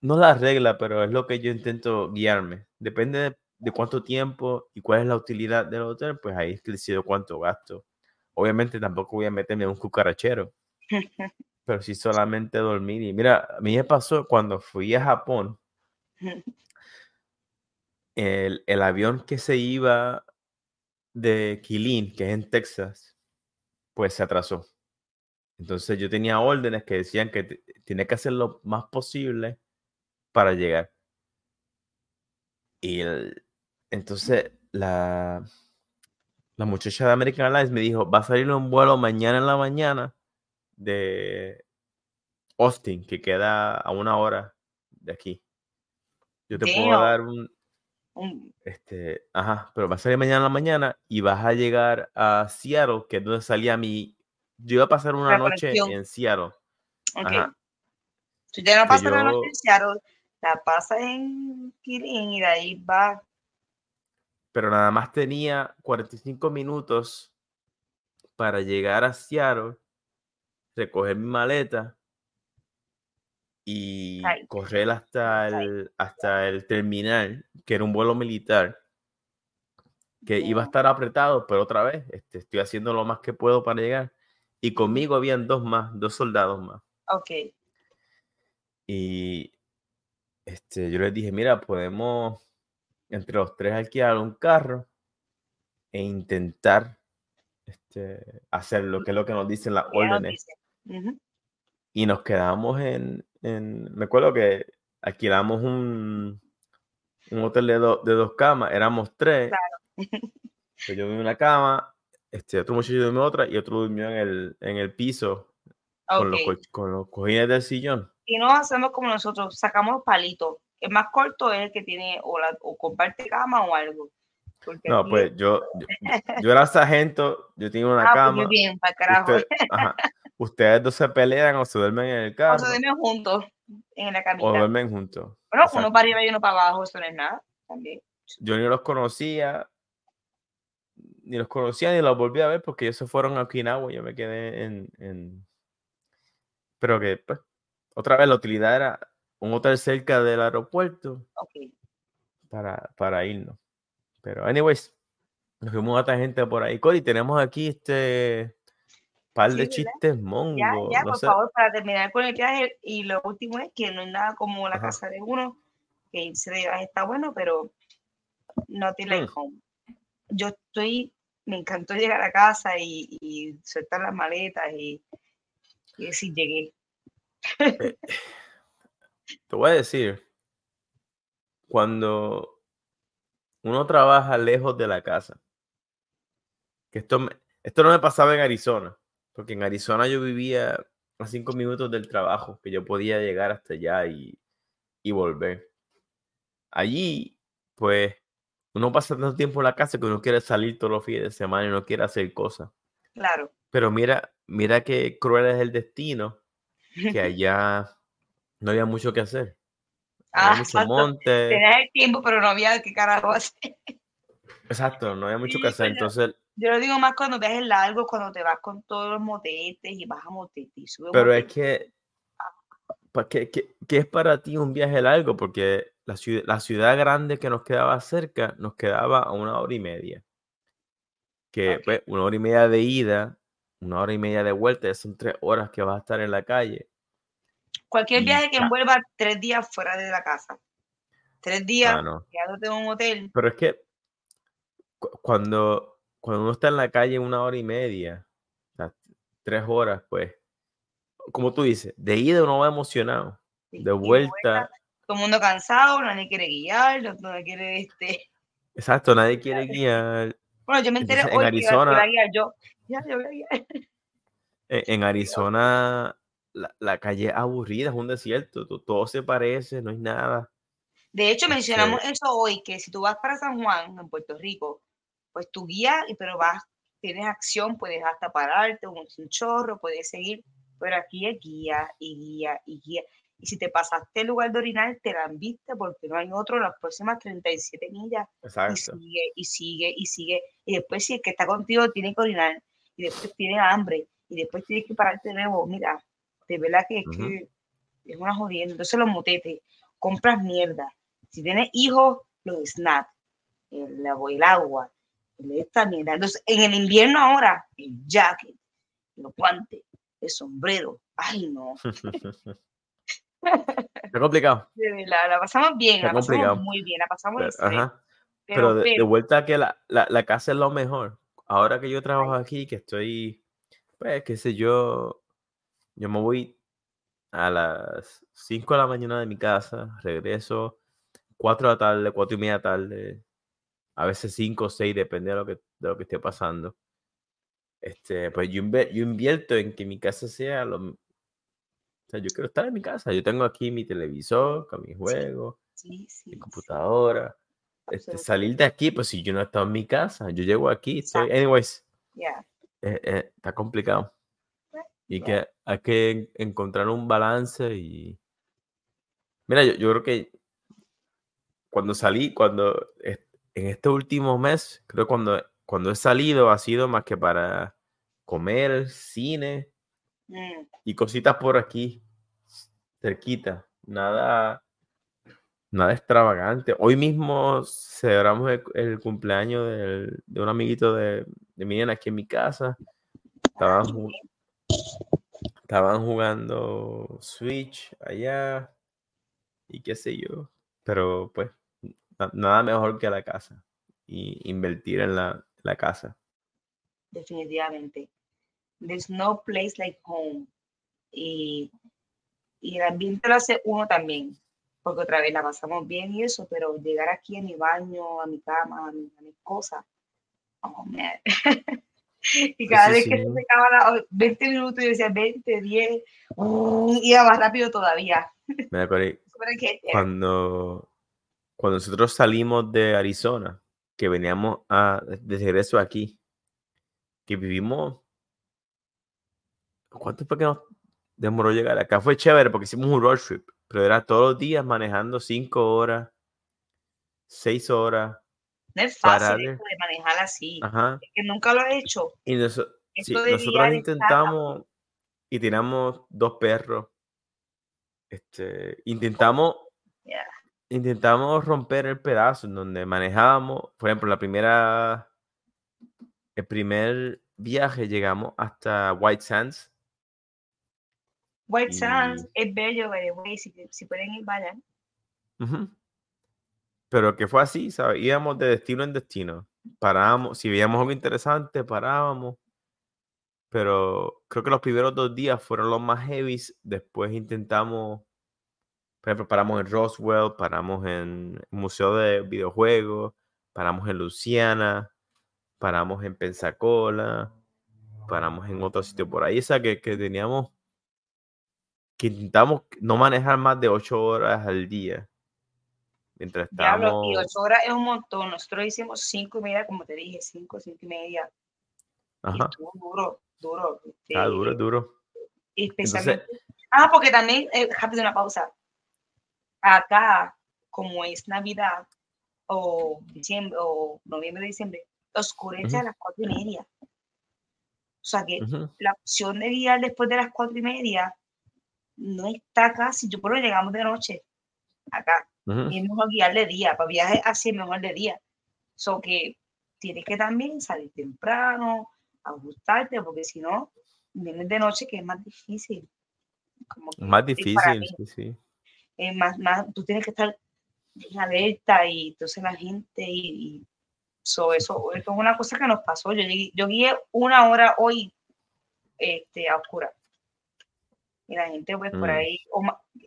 no la regla, pero es lo que yo intento guiarme. Depende de, de cuánto tiempo y cuál es la utilidad del hotel, pues ahí es que decido cuánto gasto. Obviamente tampoco voy a meterme en un cucarachero, pero sí solamente dormir. Y mira, a mí me pasó cuando fui a Japón, el, el avión que se iba de Killeen, que es en Texas, pues se atrasó. Entonces yo tenía órdenes que decían que tenía que hacer lo más posible para llegar. Y el- entonces la, la muchacha de American Airlines me dijo, va a salir un vuelo mañana en la mañana de Austin, que queda a una hora de aquí. Yo te puedo dar un, Un- este, ajá, pero va a salir mañana en la mañana y vas a llegar a Seattle, que es donde salía mi, yo iba a pasar una noche en Seattle. ok. Ajá. Si usted no que pasa la noche yo- en Seattle, la pasa en Kirin y de ahí va. pero nada más tenía 45 minutos para llegar a Seattle, recoger mi maleta y Ay. correr hasta el, hasta el terminal, que era un vuelo militar, que iba a estar apretado, pero otra vez este, estoy haciendo lo más que puedo para llegar. Y conmigo habían dos más, dos soldados más. Ok. Y este, yo les dije, mira, podemos entre los tres alquilar un carro e intentar este, hacer lo que es lo que nos dicen las órdenes. dice. Ujú. Y nos quedamos en, en- me acuerdo que alquilamos un, un hotel de, do- de dos camas, éramos tres. Pues yo dormí en una cama, este, otro muchacho durmió otra y otro durmió en el, en el piso con, los, con los cojines del sillón. Y no hacemos como nosotros, sacamos palitos. El más corto es el que tiene o, la, o comparte cama o algo. Porque No, pues yo, yo, yo era sargento, yo tenía una ah, pues cama. muy bien, para carajo. usted- ajá, ustedes dos se pelean o se duermen en el carro Nosotros dormimos juntos en la o camita. duermen juntos. Bueno, Exacto. uno para arriba y uno para abajo, eso no es nada. También. Yo ni los conocía, ni los conocía ni los volví a ver porque ellos se fueron a Okinawa y yo me quedé en, en- Pero que, pues, otra vez la utilidad era un hotel cerca del aeropuerto Ok. para, para irnos. Pero, anyways, nos fuimos a otra gente por ahí. Cori, tenemos aquí este par Sí, de ¿verdad? chistes Ya, mongos. ya, no por sé. favor, para terminar con el viaje. Y lo último es que no es nada como la Ajá. casa de uno, que irse de viaje está bueno, pero nothing like Mm. home. Yo estoy, me encantó llegar a casa y, y soltar las maletas y, y decir, llegué. Te voy a decir, cuando uno trabaja lejos de la casa, que esto, me- esto no me pasaba en Arizona, porque en Arizona yo vivía a cinco minutos del trabajo, que yo podía llegar hasta allá y, y volver. Allí, pues, uno pasa tanto tiempo en la casa que uno quiere salir todos los fines de semana y no quiere hacer cosas. Claro. Pero mira, mira qué cruel es el destino, que allá no había mucho que hacer. Ah, Había mucho exacto. monte. Tenías el tiempo, pero no había qué carajo hacer. Exacto, no había mucho que hacer. Entonces, Yo lo digo más cuando viajes largos, cuando te vas con todos los motetes y vas a motetes y subes Pero es que, ¿qué, qué- qué es para ti un viaje largo? Porque la ciudad, la ciudad grande que nos quedaba cerca nos quedaba a una hora y media. Que pues, una hora y media de ida, una hora y media de vuelta, son tres horas que vas a estar en la calle. Cualquier Y viaje que envuelva tres días fuera de la casa. Tres días Ah, no. quedándote en un hotel. Pero es que cu- cuando, cuando uno está en la calle una hora y media, o sea, tres horas, pues, como tú dices, de ida uno va emocionado, sí, de vuelta, todo el mundo cansado, nadie quiere guiar, no- nadie quiere este. exacto, nadie quiere guiar. Bueno, yo me enteré Entonces, en hoy que iba, que iba a Arizona, guiar yo. Ya, yo voy a guiar. en, en Arizona, la, la calle es aburrida, es un desierto, to- todo se parece, no hay nada. De hecho, mencionamos Este, eso hoy, que si tú vas para San Juan, en Puerto Rico, pues tú guías, y- pero vas, tienes acción, puedes hasta pararte, un, un chorro, puedes seguir, pero aquí es guía y guía y guía. Y si te pasaste el lugar de orinar, te la han visto porque no hay otro las próximas 37 millas. Y exacto. sigue, y sigue, y sigue. Y después si el que está contigo tiene que orinar, y después tiene hambre, y después tienes que pararte de nuevo. Mira, de verdad que es Ujú. que es una jodienda. Entonces los motetes, compras mierda. Si tienes hijos, los snacks, el, el agua, el esta mierda. Entonces, en el invierno ahora, el jacket, los guantes, el sombrero. Ay, no. Está complicado, verdad, la pasamos bien, está la pasamos complicado. muy bien, la pasamos Pero, ajá. Pero, Pero de, vuelta a que la, la, la casa es lo mejor. Ahora que yo trabajo aquí, que estoy, pues, qué sé yo, yo me voy a las 5 de la mañana de mi casa, regreso 4 de la tarde, 4 y media de la tarde, a veces 5 o 6, depende de lo que, de lo que esté pasando. Este, pues yo, yo invierto en que mi casa sea lo... O sea, yo quiero estar en mi casa. Yo tengo aquí mi televisor, con mi juego, sí, sí, mi sí, computadora. Este, salir de aquí, pues si yo no he estado en mi casa, yo llego aquí, estoy, anyways, Ya. eh, eh, está complicado. Y Ya. que hay que en- encontrar un balance y... Mira, yo, yo creo que cuando salí, cuando en este último mes, creo cuando, cuando he salido ha sido más que para comer, cine Mm, y cositas por aquí, cerquita. Nada, nada extravagante. Hoy mismo celebramos el, el cumpleaños del- de un amiguito de, de mi nena aquí en mi casa. Estaban, estaban jugando Switch allá y qué sé yo. Pero pues nada mejor que la casa y invertir en la, la casa. definitivamente. There's no place like home. Y, y el ambiente lo hace uno también, porque otra vez la pasamos bien y eso, pero llegar aquí a mi baño, a mi cama, a, mi- a mis cosas, oh man. y cada vez que sí. se me acababa 20 minutos, yo decía 20, 10, uh, iba más rápido todavía. Me acuerdo cuando, cuando nosotros salimos de Arizona, que veníamos a, de regreso aquí, que vivimos. ¿Cuánto fue que nos demoró llegar? Acá fue chévere porque hicimos un road trip, pero era todos los días manejando cinco horas, seis horas. No es fácil de manejar así, Ajá. es que nunca lo he hecho. Y noso- sí, nosotros está intentamos y tiramos dos perros. Este, intentamos, Yeah. Intentamos romper el pedazo en donde manejábamos. Por ejemplo, la primera, el primer viaje llegamos hasta White Sands. White Y- Sands es bello, by the way, si, si pueden ir, vayan. Ujú. Pero que fue así, ¿sabes? Íbamos de destino en destino. Parábamos, si veíamos algo interesante, parábamos. Pero creo que los primeros dos días fueron los más heavies. Después intentamos, por ejemplo, paramos en Roswell, paramos en Museo de Videojuegos, paramos en Luciana, paramos en Pensacola, paramos en otro sitio por ahí. O sea, que, que teníamos, que intentamos no manejar más de ocho horas al día. Mientras Diablo, estábamos... y ocho horas es un montón. Nosotros hicimos cinco y media, como te dije, cinco, cinco y media. Y Ajá. estuvo duro, duro. Ah, este, duro, duro. Especialmente. ah, porque también, eh, rápido una pausa. Acá, como es Navidad, o diciembre, o noviembre, diciembre, oscurece a las cuatro y media. O sea que la opción de guiar después de las cuatro y media no está casi. Yo por lo llegamos de noche acá. Y es mejor guiar de día. Para viajes así es mejor de día. So que tienes que también salir temprano, ajustarte, porque si no, vienes de noche que es más difícil. más difícil, sí, sí. Es más, más, tú tienes que estar alerta y entonces la gente y, eso, eso es una cosa que nos pasó. Yo, yo guié una hora hoy este, a oscura. Y la gente pues por mm. ahí,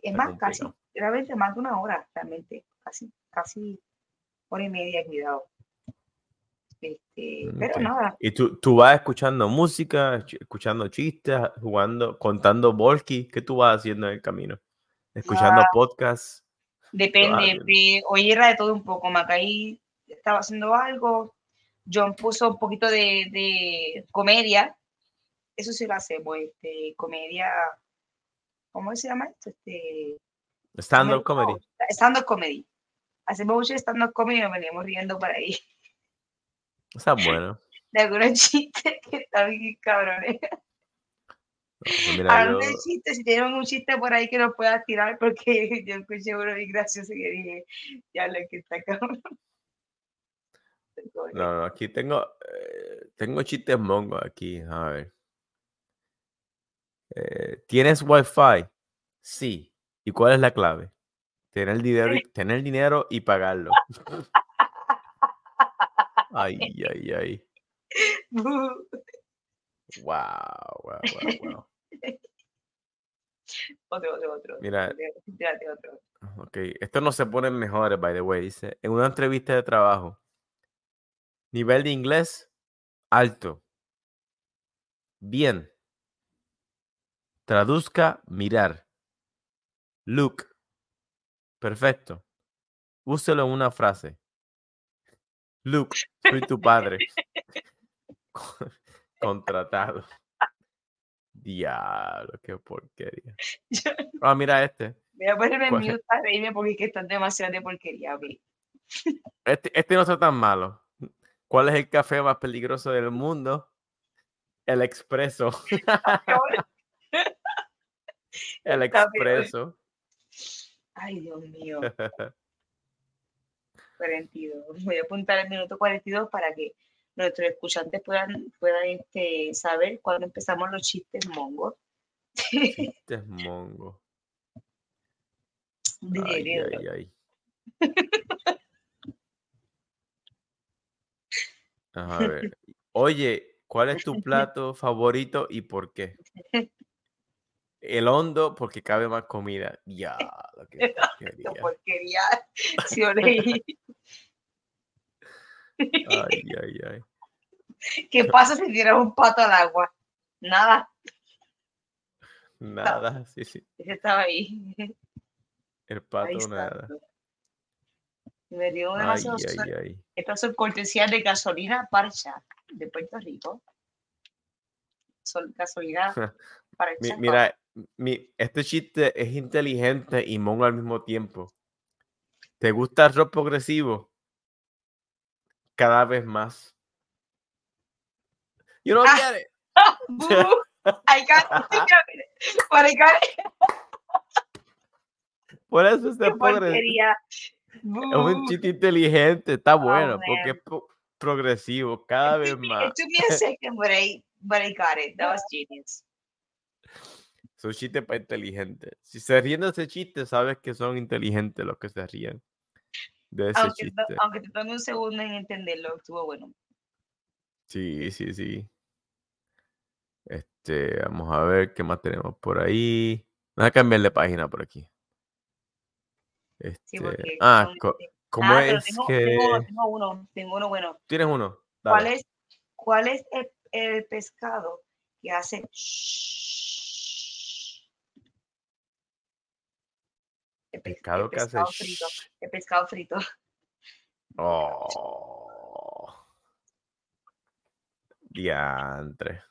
es más, casi, realmente más de una hora, realmente, casi, casi hora y media, cuidado. Este, pero nada. ¿Y tú, tú vas escuchando música, escuchando chistes, jugando, contando volky? ¿Qué tú vas haciendo en el camino? ¿Escuchando podcasts? Depende, hoy era de todo un poco. Macay estaba haciendo algo, John puso un poquito de, de comedia, eso sí lo hacemos, este, comedia, ¿cómo se llama esto? Este, stand-up comedy. Stand-up comedy. Hacemos mucho stand-up comedy y nos veníamos riendo por ahí. Está bueno. De algunos chistes que están bien cabrones. No, pues de chistes, si tienen un chiste por ahí que nos pueda tirar, porque yo escuché uno bien gracioso que dije, ya lo que está cabrón. No, no, aquí tengo, eh, tengo chistes mongo aquí, a ver. Eh, ¿Tienes wifi? Sí. ¿Y cuál es la clave? Tener dinero, y, tener dinero y pagarlo. ay, ay, ay. Wow, wow, wow, wow. Otro, otro, otro. Mira. otro. Ok, esto no se pone mejores, by the way. Dice, en una entrevista de trabajo, nivel de inglés, alto. Bien. Traduzca, mirar. Look. Perfecto. Úselo en una frase. Luke, soy tu padre. Contratado. Diablo, qué porquería. Ah, mira este. Voy a ponerme en mute para reírme porque es que están demasiado de porquería. Este, este no está tan malo. ¿Cuál es el café más peligroso del mundo? El expreso. el expreso. Ay, Dios mío. 42. Voy a apuntar el minuto 42 para que nuestros escuchantes puedan, puedan este, saber cuándo empezamos los chistes mongos. Chistes mongos. Ay, ay, ay. A ver. Oye, ¿cuál es tu plato favorito y por qué? El hondo porque cabe más comida. Ya, lo que porquería. Ay, ay, ay. ¿Qué pasa si tiras un pato al agua? Nada. Nada, sí, sí. Ese estaba ahí. El pato nada. Me dio una ay, ay, ay. Estas son cortesías de gasolina Parcha de Puerto Rico. Son gasolina Parcha. Mira, mi, este chiste es inteligente y mongo al mismo tiempo. ¿Te gusta el rock progresivo? Cada vez más. You don't get it. I got it. Por eso. Es un chiste inteligente, está oh, bueno, porque es progresivo, cada vez más. It took me a second, but I, but I got it. That was genius. Son chistes para inteligentes. Si se ríen de ese chiste, sabes que son inteligentes los que se ríen de ese aunque, chiste. Aunque te tome un segundo en entenderlo, estuvo bueno. Sí, sí, sí. Este, vamos a ver qué más tenemos por ahí. Vamos a cambiar de página por aquí. Este, ah, ¿cómo ah, es tengo, que...? Tengo, uno, tengo uno bueno. ¿Tienes uno? ¿Cuál es, cuál es el, pescado que hace... El, pescado que hace... Frito, el pescado frito. Oh. Diantre.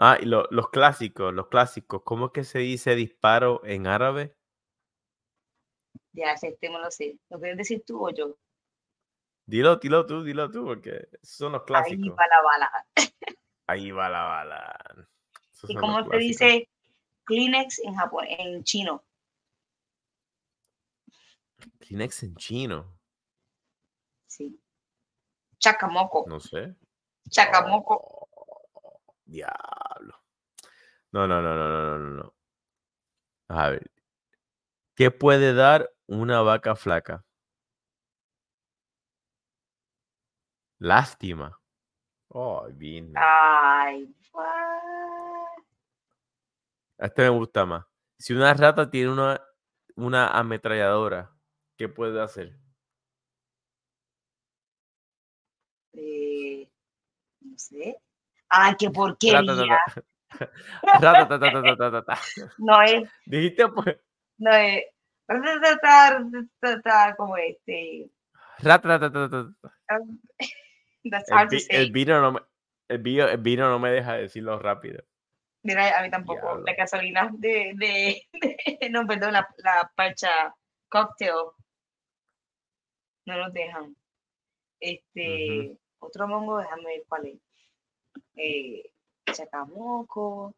Ah, y los clásicos, los clásicos. ¿Cómo es que se dice disparo en árabe? Ya, este me lo sé. ¿Lo quieres decir tú o yo? Dilo, dilo tú, dilo tú, porque son los Ahí clásicos. va la bala. Ahí va la bala. Esos ¿Y cómo se dice Kleenex en Japón, en chino? Kleenex en chino. Sí. Chacamoco. No sé. Chacamoco. Oh, diablo. No, no, no, no, no, no, no. A ver. ¿Qué puede dar una vaca flaca? Lástima. Oh, bien. Ay, what? Este me gusta más. Si una rata tiene una, una ametralladora, ¿qué puede hacer? Eh, no sé. Ay, qué porquería. No es, Dijiste pues. no es. Como este. El, to say. el vino no me, el, vino, el vino no me deja decirlo rápido. Mira, a mí tampoco. Diablo. La gasolina de, de, de- no, perdón, la, la parcha cocktail. No nos dejan. Este, otro mongo, déjame ver cuál es. Eh, chacamoco.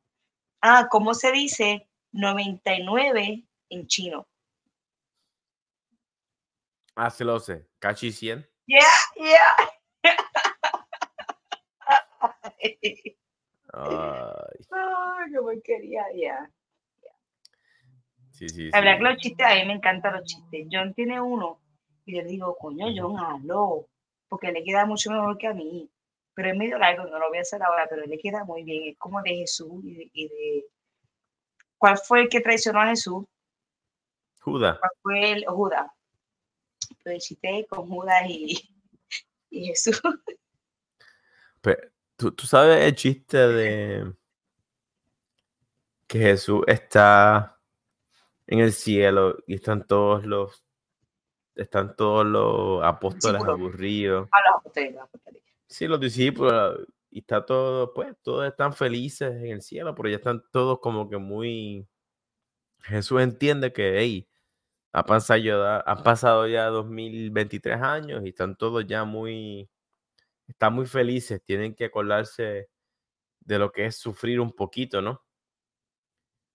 Ah, ¿cómo se dice 99 en chino? Ah, sí lo sé. Cachi 100. Yeah, yeah. Ay, Ay, qué porquería, ya. sí, sí, verdad que sí. los chistes, a mí me encantan los chistes. John tiene uno y yo le digo, coño, John, hazlo, porque le queda mucho mejor que a mí. Pero es medio largo, no lo voy a hacer ahora, pero le queda muy bien. Es como de Jesús y de... y de- ¿Cuál fue el que traicionó a Jesús? Judas. ¿Cuál fue el Judas? Pero el chiste con Judas y, y Jesús. Pe- ¿tú, tú sabes el chiste de que Jesús está en el cielo y están todos los están todos los apóstoles aburridos. A los apóstoles, los apóstoles. Sí, los discípulos y está todo, pues todos están felices en el cielo, pero ya están todos como que muy Jesús entiende que hey, ha pasado ya, han pasado ya 2023 años y están todos ya muy están muy felices, tienen que acordarse de lo que es sufrir un poquito, ¿no?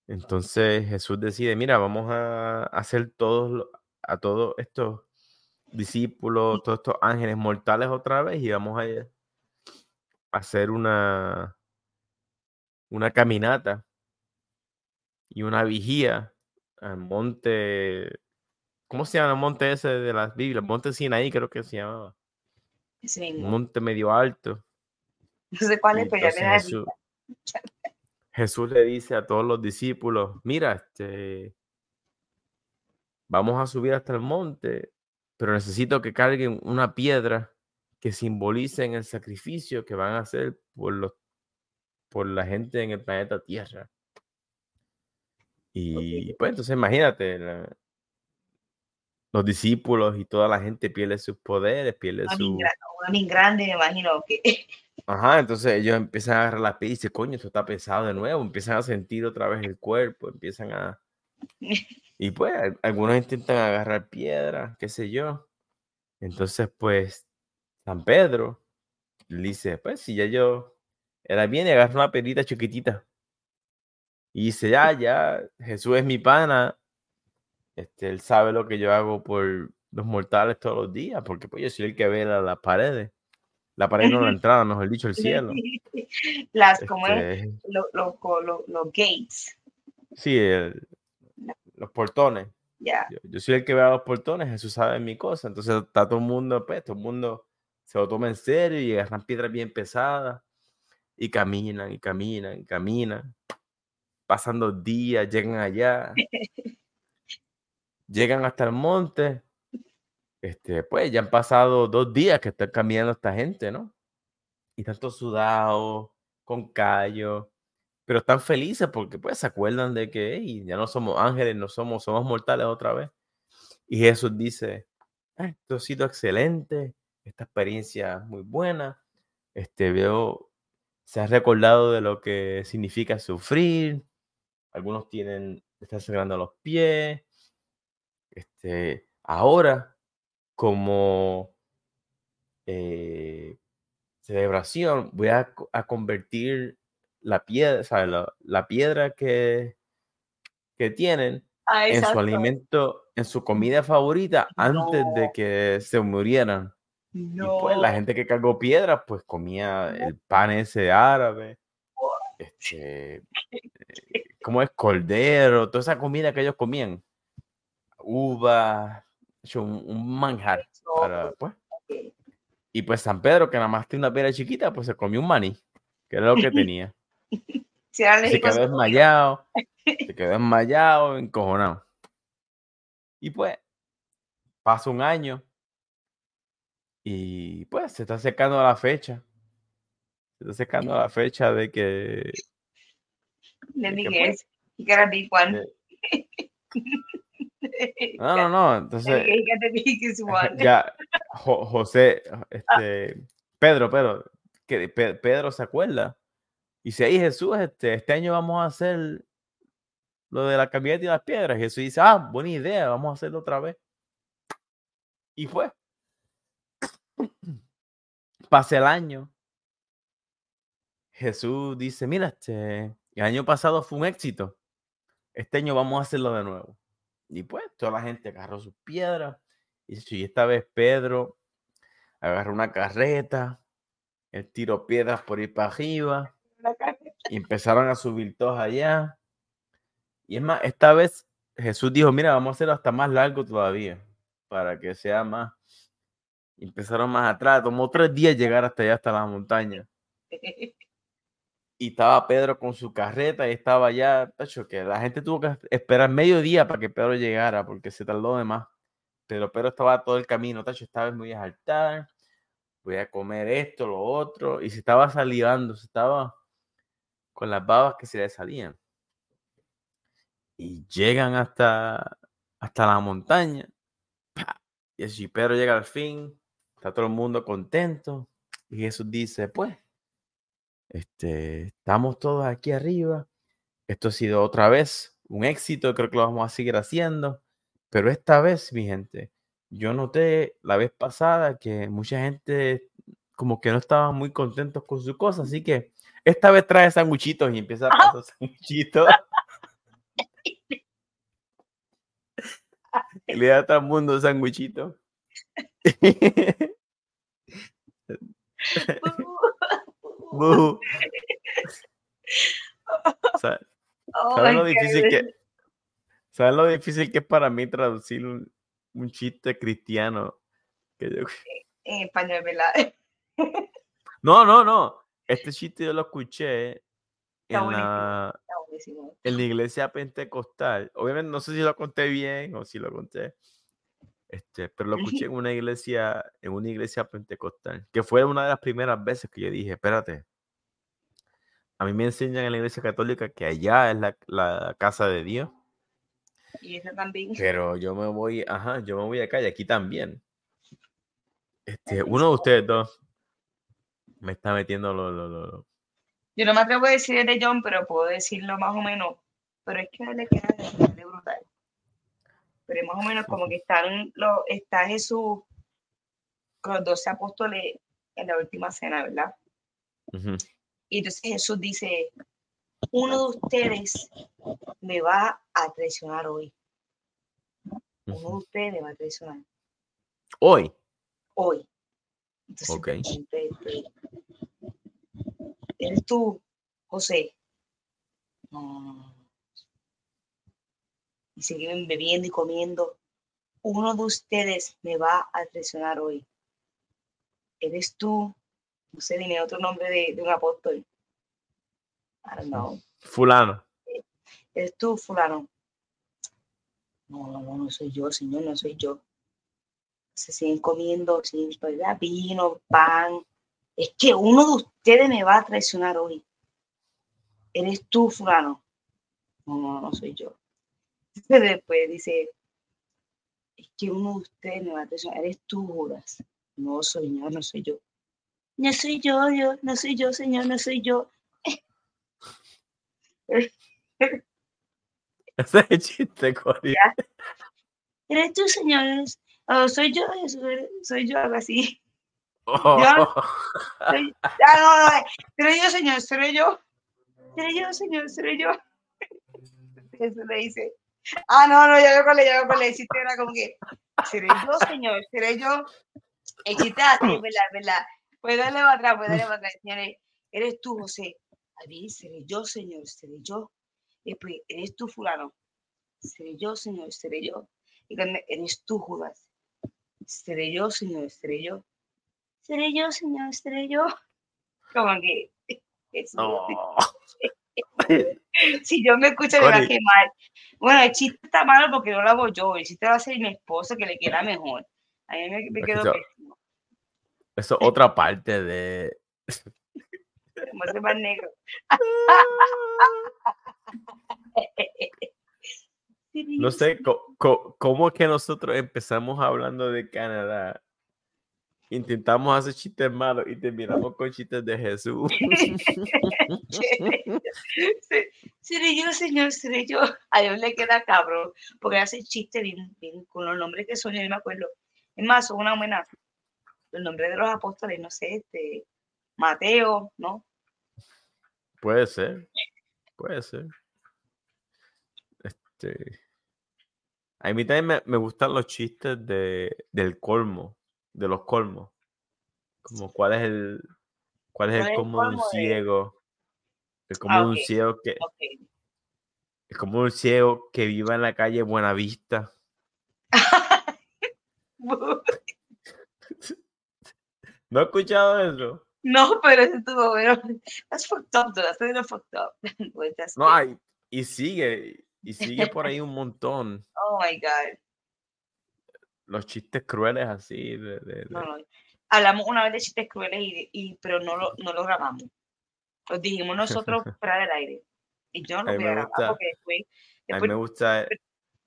Entonces Jesús decide, mira, vamos a hacer todos a todos estos discípulos, todos estos ángeles mortales otra vez y vamos a hacer una una caminata y una vigía al monte, ¿cómo se llama el monte ese de las Biblias? Monte Sinaí creo que se llamaba, Ese un monte medio alto. No sé cuál es, pero ya me entonces da Jesús, Jesús le dice a todos los discípulos, mira, este, vamos a subir hasta el monte, pero necesito que carguen una piedra que simbolicen el sacrificio que van a hacer por, los, por la gente en el planeta Tierra. Y pues entonces imagínate, la- los discípulos y toda la gente pierde sus poderes, pierde su... bien grande, me imagino que. Ajá, entonces ellos empiezan a agarrar la piedra y dicen, coño, esto está pesado de nuevo, empiezan a sentir otra vez el cuerpo, empiezan a... Y pues al- algunos intentan agarrar piedra, qué sé yo. Entonces, pues, San Pedro le dice, pues si ya yo era bien y agarra una piedrita chiquitita. Y dice, ya, ya, Jesús es mi pana, este, él sabe lo que yo hago por los mortales todos los días, porque pues yo soy el que ve la- las paredes. La pared no la entrada, mejor dicho, el cielo. Las, como es, Este, los lo, lo- los gates. sí, el- los portones. Ya. Yo, yo soy el que ve a los portones, Jesús sabe mi cosa. Entonces está todo el mundo, pues, todo el mundo se lo toma en serio y agarran piedras bien pesadas y caminan y caminan y caminan. Pasan dos días, llegan allá, llegan hasta el monte. Este, pues ya han pasado dos días que están caminando esta gente, ¿no? Y están todos sudados, con callo, pero están felices porque pues se acuerdan de que "Ey, ya no somos ángeles, no somos, somos mortales otra vez. Y Jesús dice, "Ah, esto ha sido excelente, esta experiencia muy buena, este veo, se ha recordado de lo que significa sufrir, algunos tienen, están sangrando los pies, este, ahora como eh, celebración, voy a, convertir la piedra, la, la, piedra que, que tienen ah, en su alimento, en su comida favorita antes de que se murieran. Y pues la gente que cargó piedras, pues comía el pan ese árabe, este, eh, ¿cómo es? Cordero, toda esa comida que ellos comían. Uva, un, un manjar. Para, pues. Y pues San Pedro, que nada más tiene una piedra chiquita, pues se comió un maní, que era lo que tenía. se quedó desmayado, se quedó desmayado, encojonado. Y pues, pasa un año y pues se está acercando a la fecha. Se está acercando a la fecha de que. De, Miguel. You gotta be one. No, no, no. Entonces. Ya, José, este, Pedro, Pedro, que Pedro se acuerda. Y si ahí Jesús, este, este año vamos a hacer lo de la camioneta y las piedras. Jesús dice, ah, buena idea, vamos a hacerlo otra vez. Y fue. Pase el año. Jesús dice, mira, este, el año pasado fue un éxito. Este año vamos a hacerlo de nuevo. Y pues toda la gente agarró sus piedras. Y esta vez Pedro agarró una carreta, el tiro piedras por ir para arriba. Y empezaron a subir todos allá. Y es más, esta vez Jesús dijo, mira, vamos a hacerlo hasta más largo todavía, para que sea más. empezaron más atrás, tomó tres días llegar hasta allá, hasta la montaña. Y estaba Pedro con su carreta y estaba allá, tacho, que la gente tuvo que esperar medio día para que Pedro llegara, porque se tardó de más. Pero Pedro estaba todo el camino, tacho, estaba muy a saltar, voy a comer esto, lo otro, y se estaba salivando, se estaba con las babas que se le salían y llegan hasta, hasta la montaña. Y así Pedro llega al fin, está todo el mundo contento. Y Jesús dice, pues, este, estamos todos aquí arriba. Esto ha sido otra vez un éxito, creo que lo vamos a seguir haciendo. Pero esta vez, mi gente, yo noté la vez pasada que mucha gente como que no estaba muy contentos con su cosa, así que esta vez trae sanguchitos y empieza a pasar sanguchitos. Le da a todo el mundo sanguichito. ¿Sabes lo difícil que ¿Sabes lo difícil que es para mí traducir un, un chiste cristiano? Que yo... En español, ¿verdad? No, no, no. Este chiste yo lo escuché en la, en la iglesia pentecostal. Obviamente no sé si lo conté bien o si lo conté. Este, pero lo escuché en una iglesia, en una iglesia pentecostal, que fue una de las primeras veces que yo dije, espérate, a mí me enseñan en la iglesia católica que allá es la, la casa de Dios. Y eso también. Pero yo me voy, ajá, yo me voy acá y aquí también. Este, uno de ustedes dos me está metiendo lo, lo, lo, yo no me atrevo a decir de John, pero puedo decirlo más o menos. Pero es que le queda de brutal. Pero más o menos como que están lo, está Jesús con los doce apóstoles en la última cena, ¿verdad? Y entonces Jesús dice, uno de ustedes me va a traicionar hoy. Uno de ustedes me va a traicionar. Hoy. Hoy. Entonces, ¿Eres tú, José? No. Y siguen bebiendo y comiendo. Uno de ustedes me va a traicionar hoy. ¿Eres tú? No sé, dime otro nombre de, un apóstol. I don't know. Fulano. ¿Eres tú, fulano? No, no, no, no soy yo, señor, no soy yo. Se siguen comiendo, sin vino, pan, es que uno de ustedes me va a traicionar hoy. Eres tú, fulano. No, no, no soy yo. Después dice, es que uno de ustedes me va a traicionar. Eres tú, Judas. No, señor, no soy yo. No soy yo, yo, no soy yo, señor, no soy yo. Ese es chiste, Cori. Eres tú, señor. Oh, soy yo, soy yo, algo así. Oh. Soy- ah, no, no, seré yo, señor, seré yo. Seré yo, señor, seré yo. Eso le dice. Ah, no, no, ya veo cuál es, ya veo cuál es. El chiste era como que, seré yo, señor, seré yo. El chiste así, ¿verdad? ¿verdad? Puede darle para atrás, puede darle para atrás. Señores, eres tú, José. A mí, seré yo, señor, seré yo. Y después, eres tú, fulano. Seré yo, señor, seré yo. Y cuando eres tú, Judas. Seré yo, señor, yo. Seré yo, señor, yo. Como que. es- Oh. Si yo me escucho, me va a quemar. Bueno, el chiste está malo porque no lo hago yo. El chiste va a ser mi esposo que le queda mejor. A mí me, me Es que quedó yo- pésimo. Eso es otra parte de. Como más negro. No sé cómo es que nosotros empezamos hablando de Canadá. Intentamos hacer chistes malos y terminamos con chistes de Jesús. Se- Seré yo, señor, seré yo. A Dios le queda cabrón, porque hace chiste bien, bien con los nombres que son, yo no me acuerdo. Es más, son una buena. Los nombres de los apóstoles, no sé, este, Mateo, ¿no? Puede ser. Puede ser. Este. A mí también me, me gustan los chistes de, del colmo, de los colmos. Como cuál es el cuál es ¿Cuál el el colmo de un ciego. Es como Ah, un ciego que Ok. es como un ciego que viva en la calle Buenavista. ¿No has escuchado eso? No, pero eso estuvo bueno. That's fucked up, though. That's fucked up. That's No. Y sigue, y sigue por ahí un montón. Oh my God. Los chistes crueles así. De, de- de- No, no. Hablamos una vez de chistes crueles, y, y, pero no lo, no lo grabamos. Los dijimos nosotros fuera del aire. Y yo no voy a grabar porque después, A mí me gusta.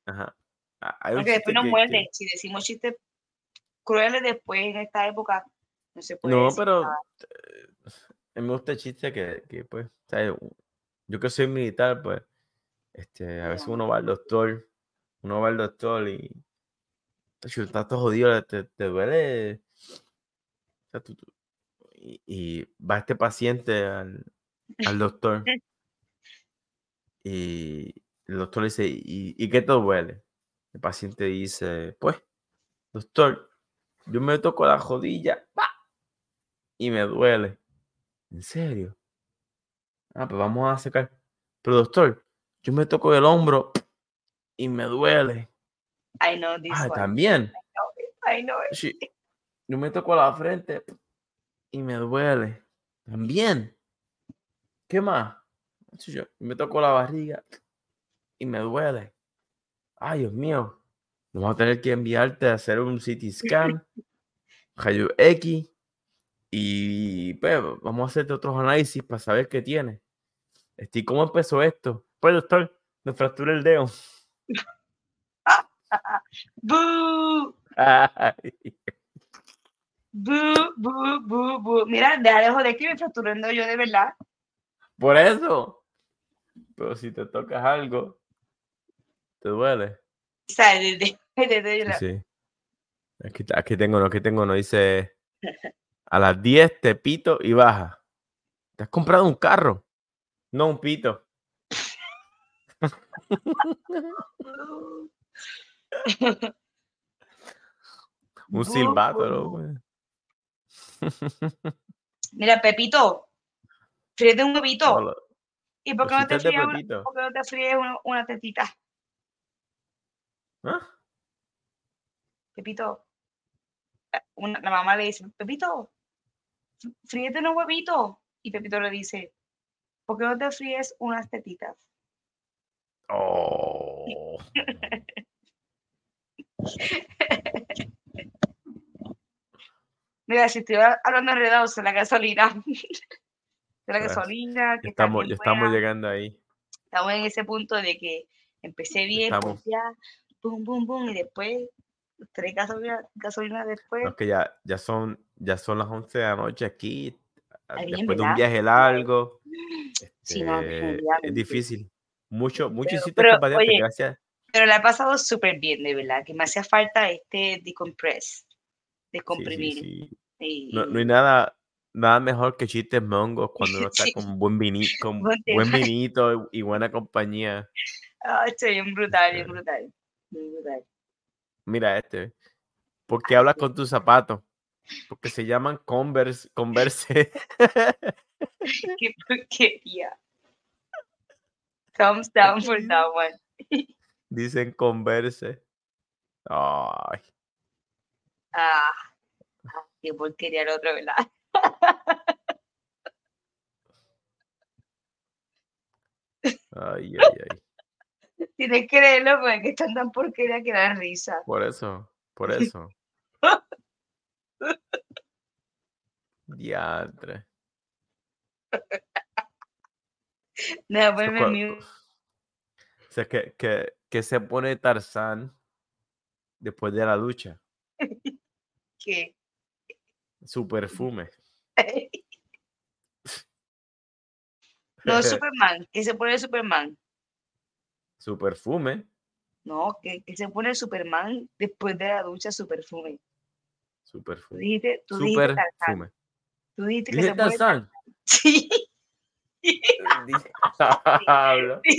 Ajá. Hay un porque después nos muerden. que- Si decimos chistes crueles después en esta época, no se puede No, decir pero nada. eh, a mí me gusta el chiste que, que, pues, ¿sabes? yo que soy militar, pues, este, a veces uno va al doctor, uno va al doctor y estás todo jodido, te, te duele. o sea, tú- tú- y, y va este paciente al, al doctor y el doctor le dice, ¿y, ¿y qué te duele? El paciente dice, pues, doctor, yo me toco la rodilla ¡pa! y me duele. ¿En serio? Ah, pues vamos a sacar. Pero doctor, yo me toco el hombro y me duele. I know this Ah, one. también. I know it. Sí, Yo me toco la frente y me duele. También. ¿Qué más? Yo me toco la barriga y me duele. Ay, Dios mío. Vamos a tener que enviarte a hacer un CT scan, rayo X y pues vamos a hacerte otros análisis para saber qué tiene. Este, ¿y ¿Cómo empezó esto? Pues doctor, me fracturé el dedo. Ay, boo, boo, boo, boo. Mira, deja de joder que me fracturando yo de verdad. Por eso. Pero si te tocas algo, te duele. O sea, desde, desde Sí, la- sí. Aquí, aquí tengo, no, aquí tengo, no dice a las 10 te pito y baja. ¿Te has comprado un carro? No un pito. Un silbato. Mira, Pepito, fríete un huevito. Hola, ¿Y por qué no te fríes una, por qué no te fríes una, una tetita? ¿Ah? Pepito. eh, una- la mamá le dice, Pepito, fr- fríete unos huevitos. Y Pepito le dice, ¿por qué no te fríes unas tetitas? Oh. Mira, si estoy ha- hablando enredados de la gasolina. De la gasolina, que estamos, ya estamos llegando ahí. Estamos en ese punto de que empecé bien, pues ya, boom, boom, boom, y después, tres gasolina, gasolina después. No, es que ya, ya son, ya son las 11 de la noche aquí. Después de un viaje largo. Sí, no, este, es definitivamente. difícil. Mucho, mucho Pero- hiciste pero, oye, gracias. Pero la he pasado súper bien, de verdad, que me hacía falta este decompress, Sí, sí, descomprimir. sí. Y, No, no hay nada, nada mejor que chistes mongos cuando uno está Sí. con buen, vini- con Buen vinito y buena compañía. Ah, estoy bien brutal, bien Este, brutal. Bien brutal. Mira este. ¿Por qué hablas con tus zapatos? Porque se llaman Converse. Converse. Qué porquería. Thumbs down for that one. Dicen Converse. Ay, Ah, ah, qué porquería el otro, ¿verdad? ay, ay, ay. Tienes que creerlo porque es que están tan porquería que da risa. Por eso, por eso. Diantre. No, O sea, ponme cua- mute. o sea, que, que, que se pone Tarzán después de la ducha. ¿Qué? Su perfume. No, Superman. ¿Qué se pone Superman? Su perfume. No, que, que se pone Superman después de la ducha su perfume. Su Tú perfume. dijiste, tú dijiste Tarzán. perfume. Tú dijiste que ¿Dije se pone Tarzán? Sí. Habla.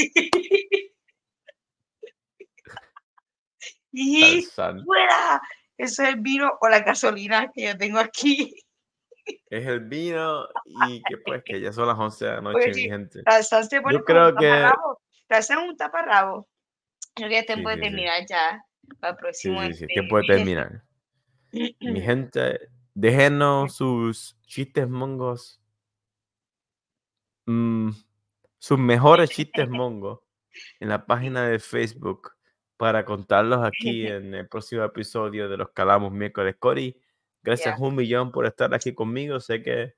y fuera. Eso es el vino o la gasolina que yo tengo aquí. Es el vino y que pues que ya son las 11 de la noche, Oye, mi sí, gente. Yo creo que-. Tarzán es un taparrabo. Creo que ya es Sí, tiempo de sí, sí. terminar ya. Para el Sí, próximo. sí, sí, este, tiempo de terminar. Mi gente, déjenos sus chistes mongos. Mm, sus mejores chistes mongos en la página de Facebook para contarlos aquí en el próximo episodio de Los Calamos Miércoles. Cory, gracias Ya. un millón por estar aquí conmigo. Sé que,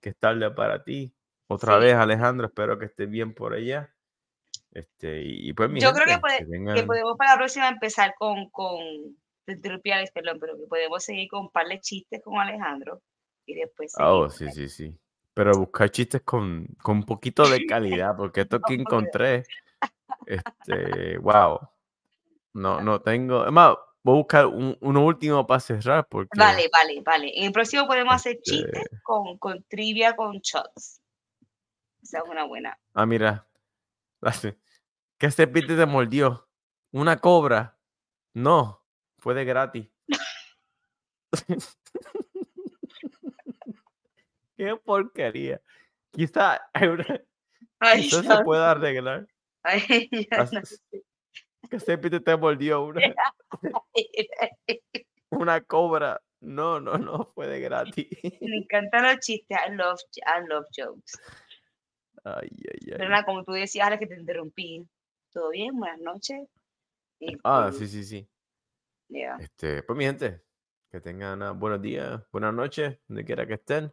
que es tarde para ti. Otra Sí. vez, Alejandro, espero que estés bien por allá. Este, y, y pues mi Yo creo que puede- que que podemos para la próxima empezar con, con perdón, pero que podemos seguir con un par de chistes con Alejandro y después Oh, seguimos. sí, sí, sí. Pero buscar chistes con, con un poquito de calidad, porque esto que encontré, este, wow. No, no tengo. Es más, voy a buscar un, uno último para cerrar, porque. Vale, vale, vale. En el próximo podemos hacer Este chistes con, con trivia con shots. Esa es una buena. Ah, mira. ¿Qué serpiente te mordió? ¿Una cobra? No, fue de gratis. Qué porquería. Quizá, Ay, ya- se pueda arreglar. ay, ya no ¿Qué serpiente te mordió? Una, una cobra. No, no, no, fue de gratis. Me encantan los chistes. I love, I love jokes. Ay, ay, Pero ay. nada, como tú decías, ahora que te interrumpí. ¿Todo bien? Buenas noches. Ah, Este, sí, sí, sí. ya. Este, pues mi gente, que tengan buenos días, buenas noches, donde quiera que estén.